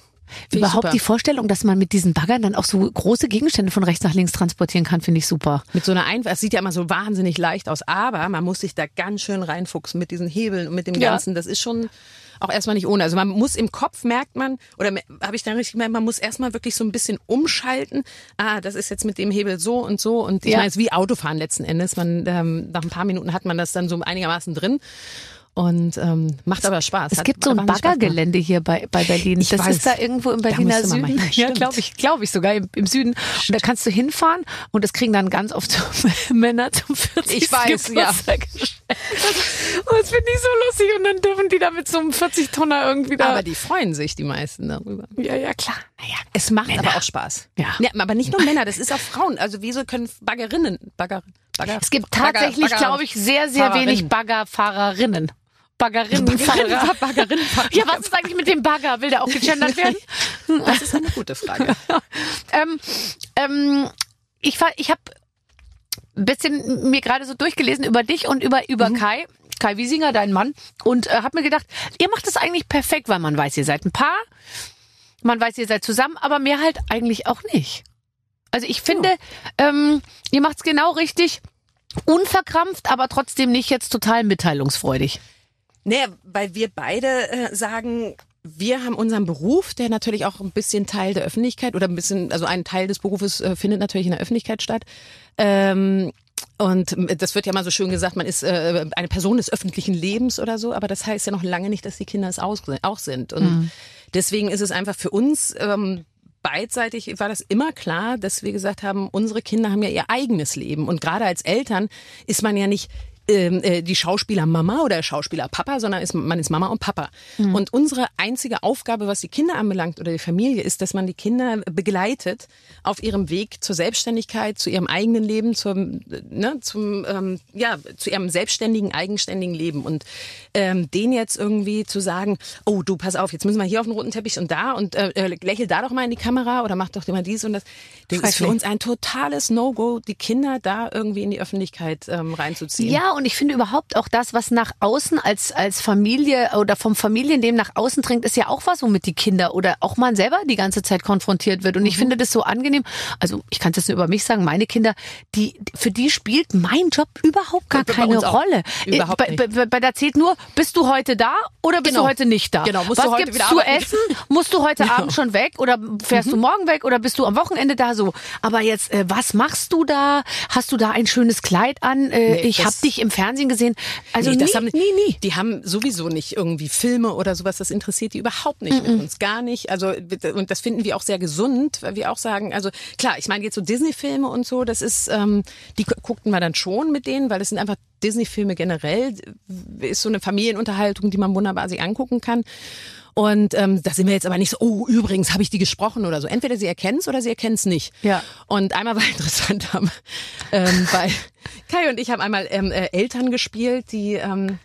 Überhaupt die Vorstellung, dass man mit diesen Baggern dann auch so große Gegenstände von rechts nach links transportieren kann, finde ich super.
Mit so einer Einfach, es sieht ja immer so wahnsinnig leicht aus, aber man muss sich da ganz schön reinfuchsen mit diesen Hebeln und mit dem
Ja.
Ganzen. Das ist schon auch erstmal nicht ohne. Also man muss im Kopf merkt man, oder habe ich dann richtig gemerkt, man muss erstmal wirklich so ein bisschen umschalten. Ah, das ist jetzt mit dem Hebel so und so. Und ich
Ja.
meine, es ist wie Autofahren letzten Endes. Man, ähm, nach ein paar Minuten hat man das dann so einigermaßen drin. Und ähm, macht aber Spaß.
Es
Hat
gibt so ein. Bergergelände hier bei, bei Berlin.
Ich
das
weiß.
ist da irgendwo im Berliner Süden. Ja,
stimmt.
glaube ich, glaube ich sogar im, im Süden. Und da kannst du hinfahren und das kriegen dann ganz oft Männer zum 40.
Ich weiß, ja.
Geburtstag. Und das finde ich so lustig. Und dann dürfen die da mit so einem 40-Tonner irgendwie da.
Aber die freuen sich, die meisten darüber.
ja, ja, klar. Naja,
Es macht
Männer.
aber auch Spaß.
Ja.
aber nicht nur Männer, das ist auch Frauen. Also wieso können Baggerinnen, Bagger, Bagger,
Es gibt tatsächlich, glaube ich, sehr, sehr
Fahrerinnen.
wenig Baggerfahrerinnen. Baggerinnenfahrer.
Baggerinnen.
Ja, was ist eigentlich mit dem Bagger? Will der auch gegendert werden?
Das ist eine gute Frage.
ähm, ähm, ich ich habe ein bisschen mir gerade so durchgelesen über dich und über über Kai. Kai Wiesinger, dein Mann, und äh, habe mir gedacht, ihr macht das eigentlich perfekt, weil man weiß, ihr seid ein Paar, man weiß, ihr seid zusammen, aber mehr halt eigentlich auch nicht. Also ich finde, ähm, ihr macht's genau richtig, unverkrampft, aber trotzdem nicht jetzt total mitteilungsfreudig.
Nee, weil wir beide äh, sagen, wir haben unseren Beruf, der natürlich auch ein bisschen Teil der Öffentlichkeit oder ein bisschen, also ein Teil des Berufes äh, findet natürlich in der Öffentlichkeit statt. Ähm, und das wird ja mal so schön gesagt, man ist äh, eine Person des öffentlichen Lebens oder so, aber das heißt ja noch lange nicht, dass die Kinder es auch sind. Und deswegen ist es einfach für uns ähm, beidseitig war das immer klar, dass wir gesagt haben, unsere Kinder haben ja ihr eigenes Leben. Und gerade als Eltern ist man ja nicht äh, die Schauspieler Mama oder Schauspieler Papa, sondern ist, man ist Mama und Papa. Und unsere einzige Aufgabe, was die Kinder anbelangt oder die Familie, ist, dass man die Kinder begleitet auf ihrem Weg zur Selbstständigkeit, zu ihrem eigenen Leben, zum, ne, zum, ähm, ja, zu ihrem selbstständigen, eigenständigen Leben. Und ähm, den jetzt irgendwie zu sagen, oh du, pass auf, jetzt müssen wir hier auf den roten Teppich und da und äh, äh, lächel da doch mal in die Kamera oder mach doch mal dies und das. Das ist für uns ein totales No-Go, die Kinder da irgendwie in die Öffentlichkeit ähm, reinzuziehen.
Ja, und ich finde überhaupt auch das, was nach außen als, als Familie oder vom Familienleben nach außen dringt, ist ja auch was, womit die Kinder oder auch man selber die ganze Zeit konfrontiert wird. Und
Mhm.
ich finde das so angenehm. Also ich kann es jetzt nur über mich sagen, meine Kinder, die, für die spielt mein Job überhaupt gar
Bei
keine. Rolle.
Überhaupt
bei,
nicht.
bei, bei da zählt nur, bist du heute da oder bist
Genau.
du heute nicht da?
Genau, musst
was
du heute
gibt's zu essen? Musst du heute Abend schon weg oder fährst
Mhm.
du morgen weg oder bist du am Wochenende da so? Aber jetzt, äh, was machst du da? Hast du da ein schönes Kleid an? Äh,
Nee,
ich habe dich im Fernsehen gesehen. Also
nee,
nie,
haben,
nie, nie.
Die haben sowieso nicht irgendwie Filme oder sowas, das interessiert die überhaupt nicht mit uns, gar nicht. Also und das finden wir auch sehr gesund, weil wir auch sagen, also klar, ich meine jetzt so Disney-Filme und so, das ist, ähm, die gu- guckten wir dann schon mit denen, weil das sind einfach Disney-Filme generell, ist so eine Familienunterhaltung, die man wunderbar sich angucken kann. Und ähm, da sind wir jetzt aber nicht so, oh, übrigens habe ich die gesprochen oder so. Entweder sie erkennen es oder sie erkennen es nicht.
Ja.
Und einmal war interessant, haben, ähm, weil Kai und ich haben einmal ähm, äh, Eltern gespielt, die ähm,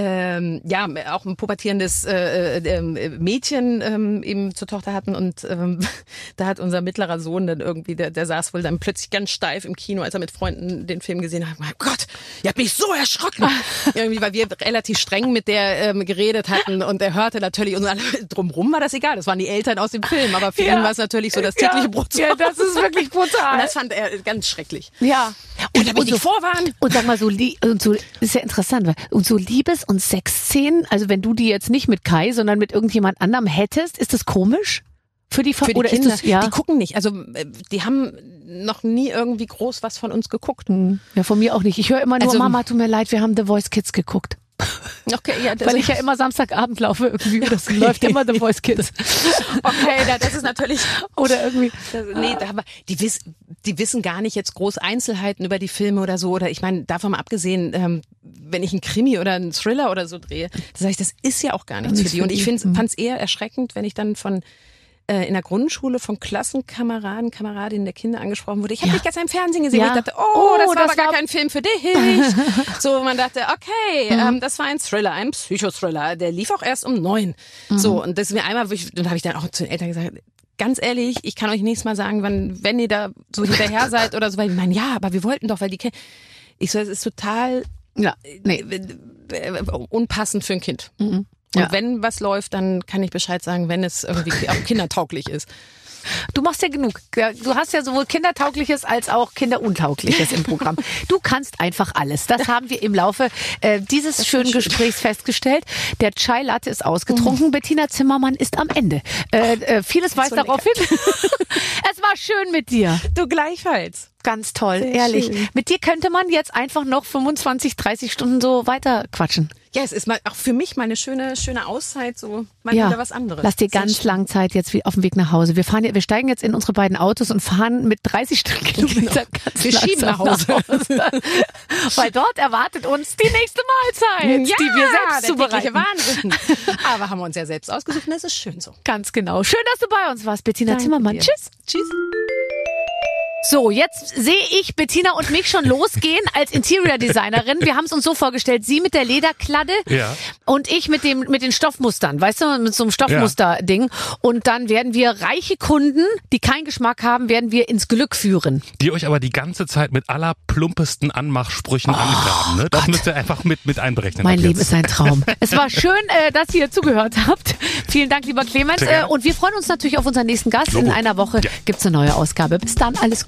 ähm, ja auch ein pubertierendes äh, äh, ähm, Mädchen ähm, eben zur Tochter hatten und ähm, da hat unser mittlerer Sohn dann irgendwie, der, der saß wohl dann plötzlich ganz steif im Kino, als er mit Freunden den Film gesehen hat. Mein Gott, ihr habt mich so erschrocken. irgendwie, weil wir relativ streng mit der ähm, geredet hatten und er hörte natürlich und alle drumrum war das egal. Das waren die Eltern aus dem Film, aber für
Ja.
ihn war es natürlich so das tägliche Brot. zu
Ja, das ist wirklich brutal.
und das fand er ganz schrecklich.
Ja.
Und damit ich vorwarnen.
Und sag mal so, und so ist ja interessant, weil- und so Liebes- und Sexszenen, also wenn du die jetzt nicht mit Kai, sondern mit irgendjemand anderem hättest, ist das komisch? Für die, Fa-
Für die
oder
Kinder,
ist das, ja?
die gucken nicht. Also äh, die haben noch nie irgendwie groß was von uns geguckt.
Hm, ja, von mir auch nicht. Ich höre immer nur,
Also-
Mama, tut mir leid, wir haben The Voice Kids geguckt.
Okay, ja,
Weil ich ja immer Samstagabend laufe irgendwie. Das läuft immer The Voice Kids.
okay, da- das ist natürlich
Oder irgendwie.
Das, nee, da haben wir, die, wiss, die wissen gar nicht jetzt groß Einzelheiten über die Filme oder so. Oder ich meine, davon mal abgesehen, ähm, wenn ich einen Krimi oder einen Thriller oder so drehe, da sage ich, das ist ja auch gar nichts für die. Und ich
die.
fand es eher erschreckend, wenn ich dann von äh, in der Grundschule von Klassenkameraden, Kameradinnen der Kinder angesprochen wurde. Ich habe
Ja.
dich gestern im Fernsehen gesehen.
Ja.
Und ich dachte, oh,
Oh,
das war
das
aber gar
war-
kein Film für dich. so, man dachte, okay, ähm, das war ein Thriller, ein Psychothriller. Der lief auch erst um neun. So, und das ist mir einmal, und da habe ich dann auch zu den Eltern gesagt, ganz ehrlich, ich kann euch nächstes Mal sagen, wann, wenn ihr da so hinterher seid oder so, weil ich meine, ja, aber wir wollten doch, weil die Kinder, ich so, es ist total
Ja, nee.
äh, unpassend für ein Kind. Und
Ja.
wenn was läuft, dann kann ich Bescheid sagen, wenn es irgendwie auch kindertauglich ist.
Du machst ja genug. Du hast ja sowohl Kindertaugliches als auch Kinderuntaugliches im Programm. Du kannst einfach alles. Das haben wir im Laufe äh, dieses schönen Gesprächs festgestellt. Der Chai Latte ist ausgetrunken. Bettina Zimmermann ist am Ende. Äh, äh, vieles weist
so
darauf hin. es war schön mit dir.
Du gleichfalls.
Ganz toll,
Sehr
ehrlich.
schön.
Mit dir könnte man jetzt einfach noch 25, 30 Stunden so weiter quatschen.
Ja, es ist mal auch für mich mal eine schöne, schöne Auszeit, so mal wieder was anderes.
Lass dir
Sehr
ganz
schön.
lang Zeit jetzt wie auf dem Weg nach Hause. Wir fahren, ja- wir steigen jetzt in unsere beiden Autos und fahren mit 30 Stundenkilometern ganz
Wir schieben
langsam
nach Hause.
Weil dort erwartet uns die nächste Mahlzeit,
ja,
die wir selbst zubereiten.
Wahnsinn. Aber haben wir uns ja selbst ausgesucht und das ist schön so.
Ganz genau. Schön, dass du bei uns warst, Bettina
Danke
Zimmermann.
dir.
Tschüss.
Tschüss.
So, jetzt sehe ich Bettina und mich schon losgehen als Interior Designerin. Wir haben es uns so vorgestellt, sie mit der Lederkladde
Ja.
und ich mit dem mit den Stoffmustern, weißt du, mit so einem Stoffmuster-Ding. Und dann werden wir reiche Kunden, die keinen Geschmack haben, werden wir ins Glück führen.
Die euch aber die ganze Zeit mit aller plumpesten Anmachsprüchen angraben. Ne? Das müsst ihr einfach mit, mit einberechnen.
Mein Leben ist ein Traum. es war schön, äh, dass ihr zugehört habt. Vielen Dank, lieber Clemens. Äh, und wir freuen uns natürlich auf unseren nächsten Gast. In
Logo.
einer Woche
Ja.
gibt's eine neue Ausgabe. Bis dann, alles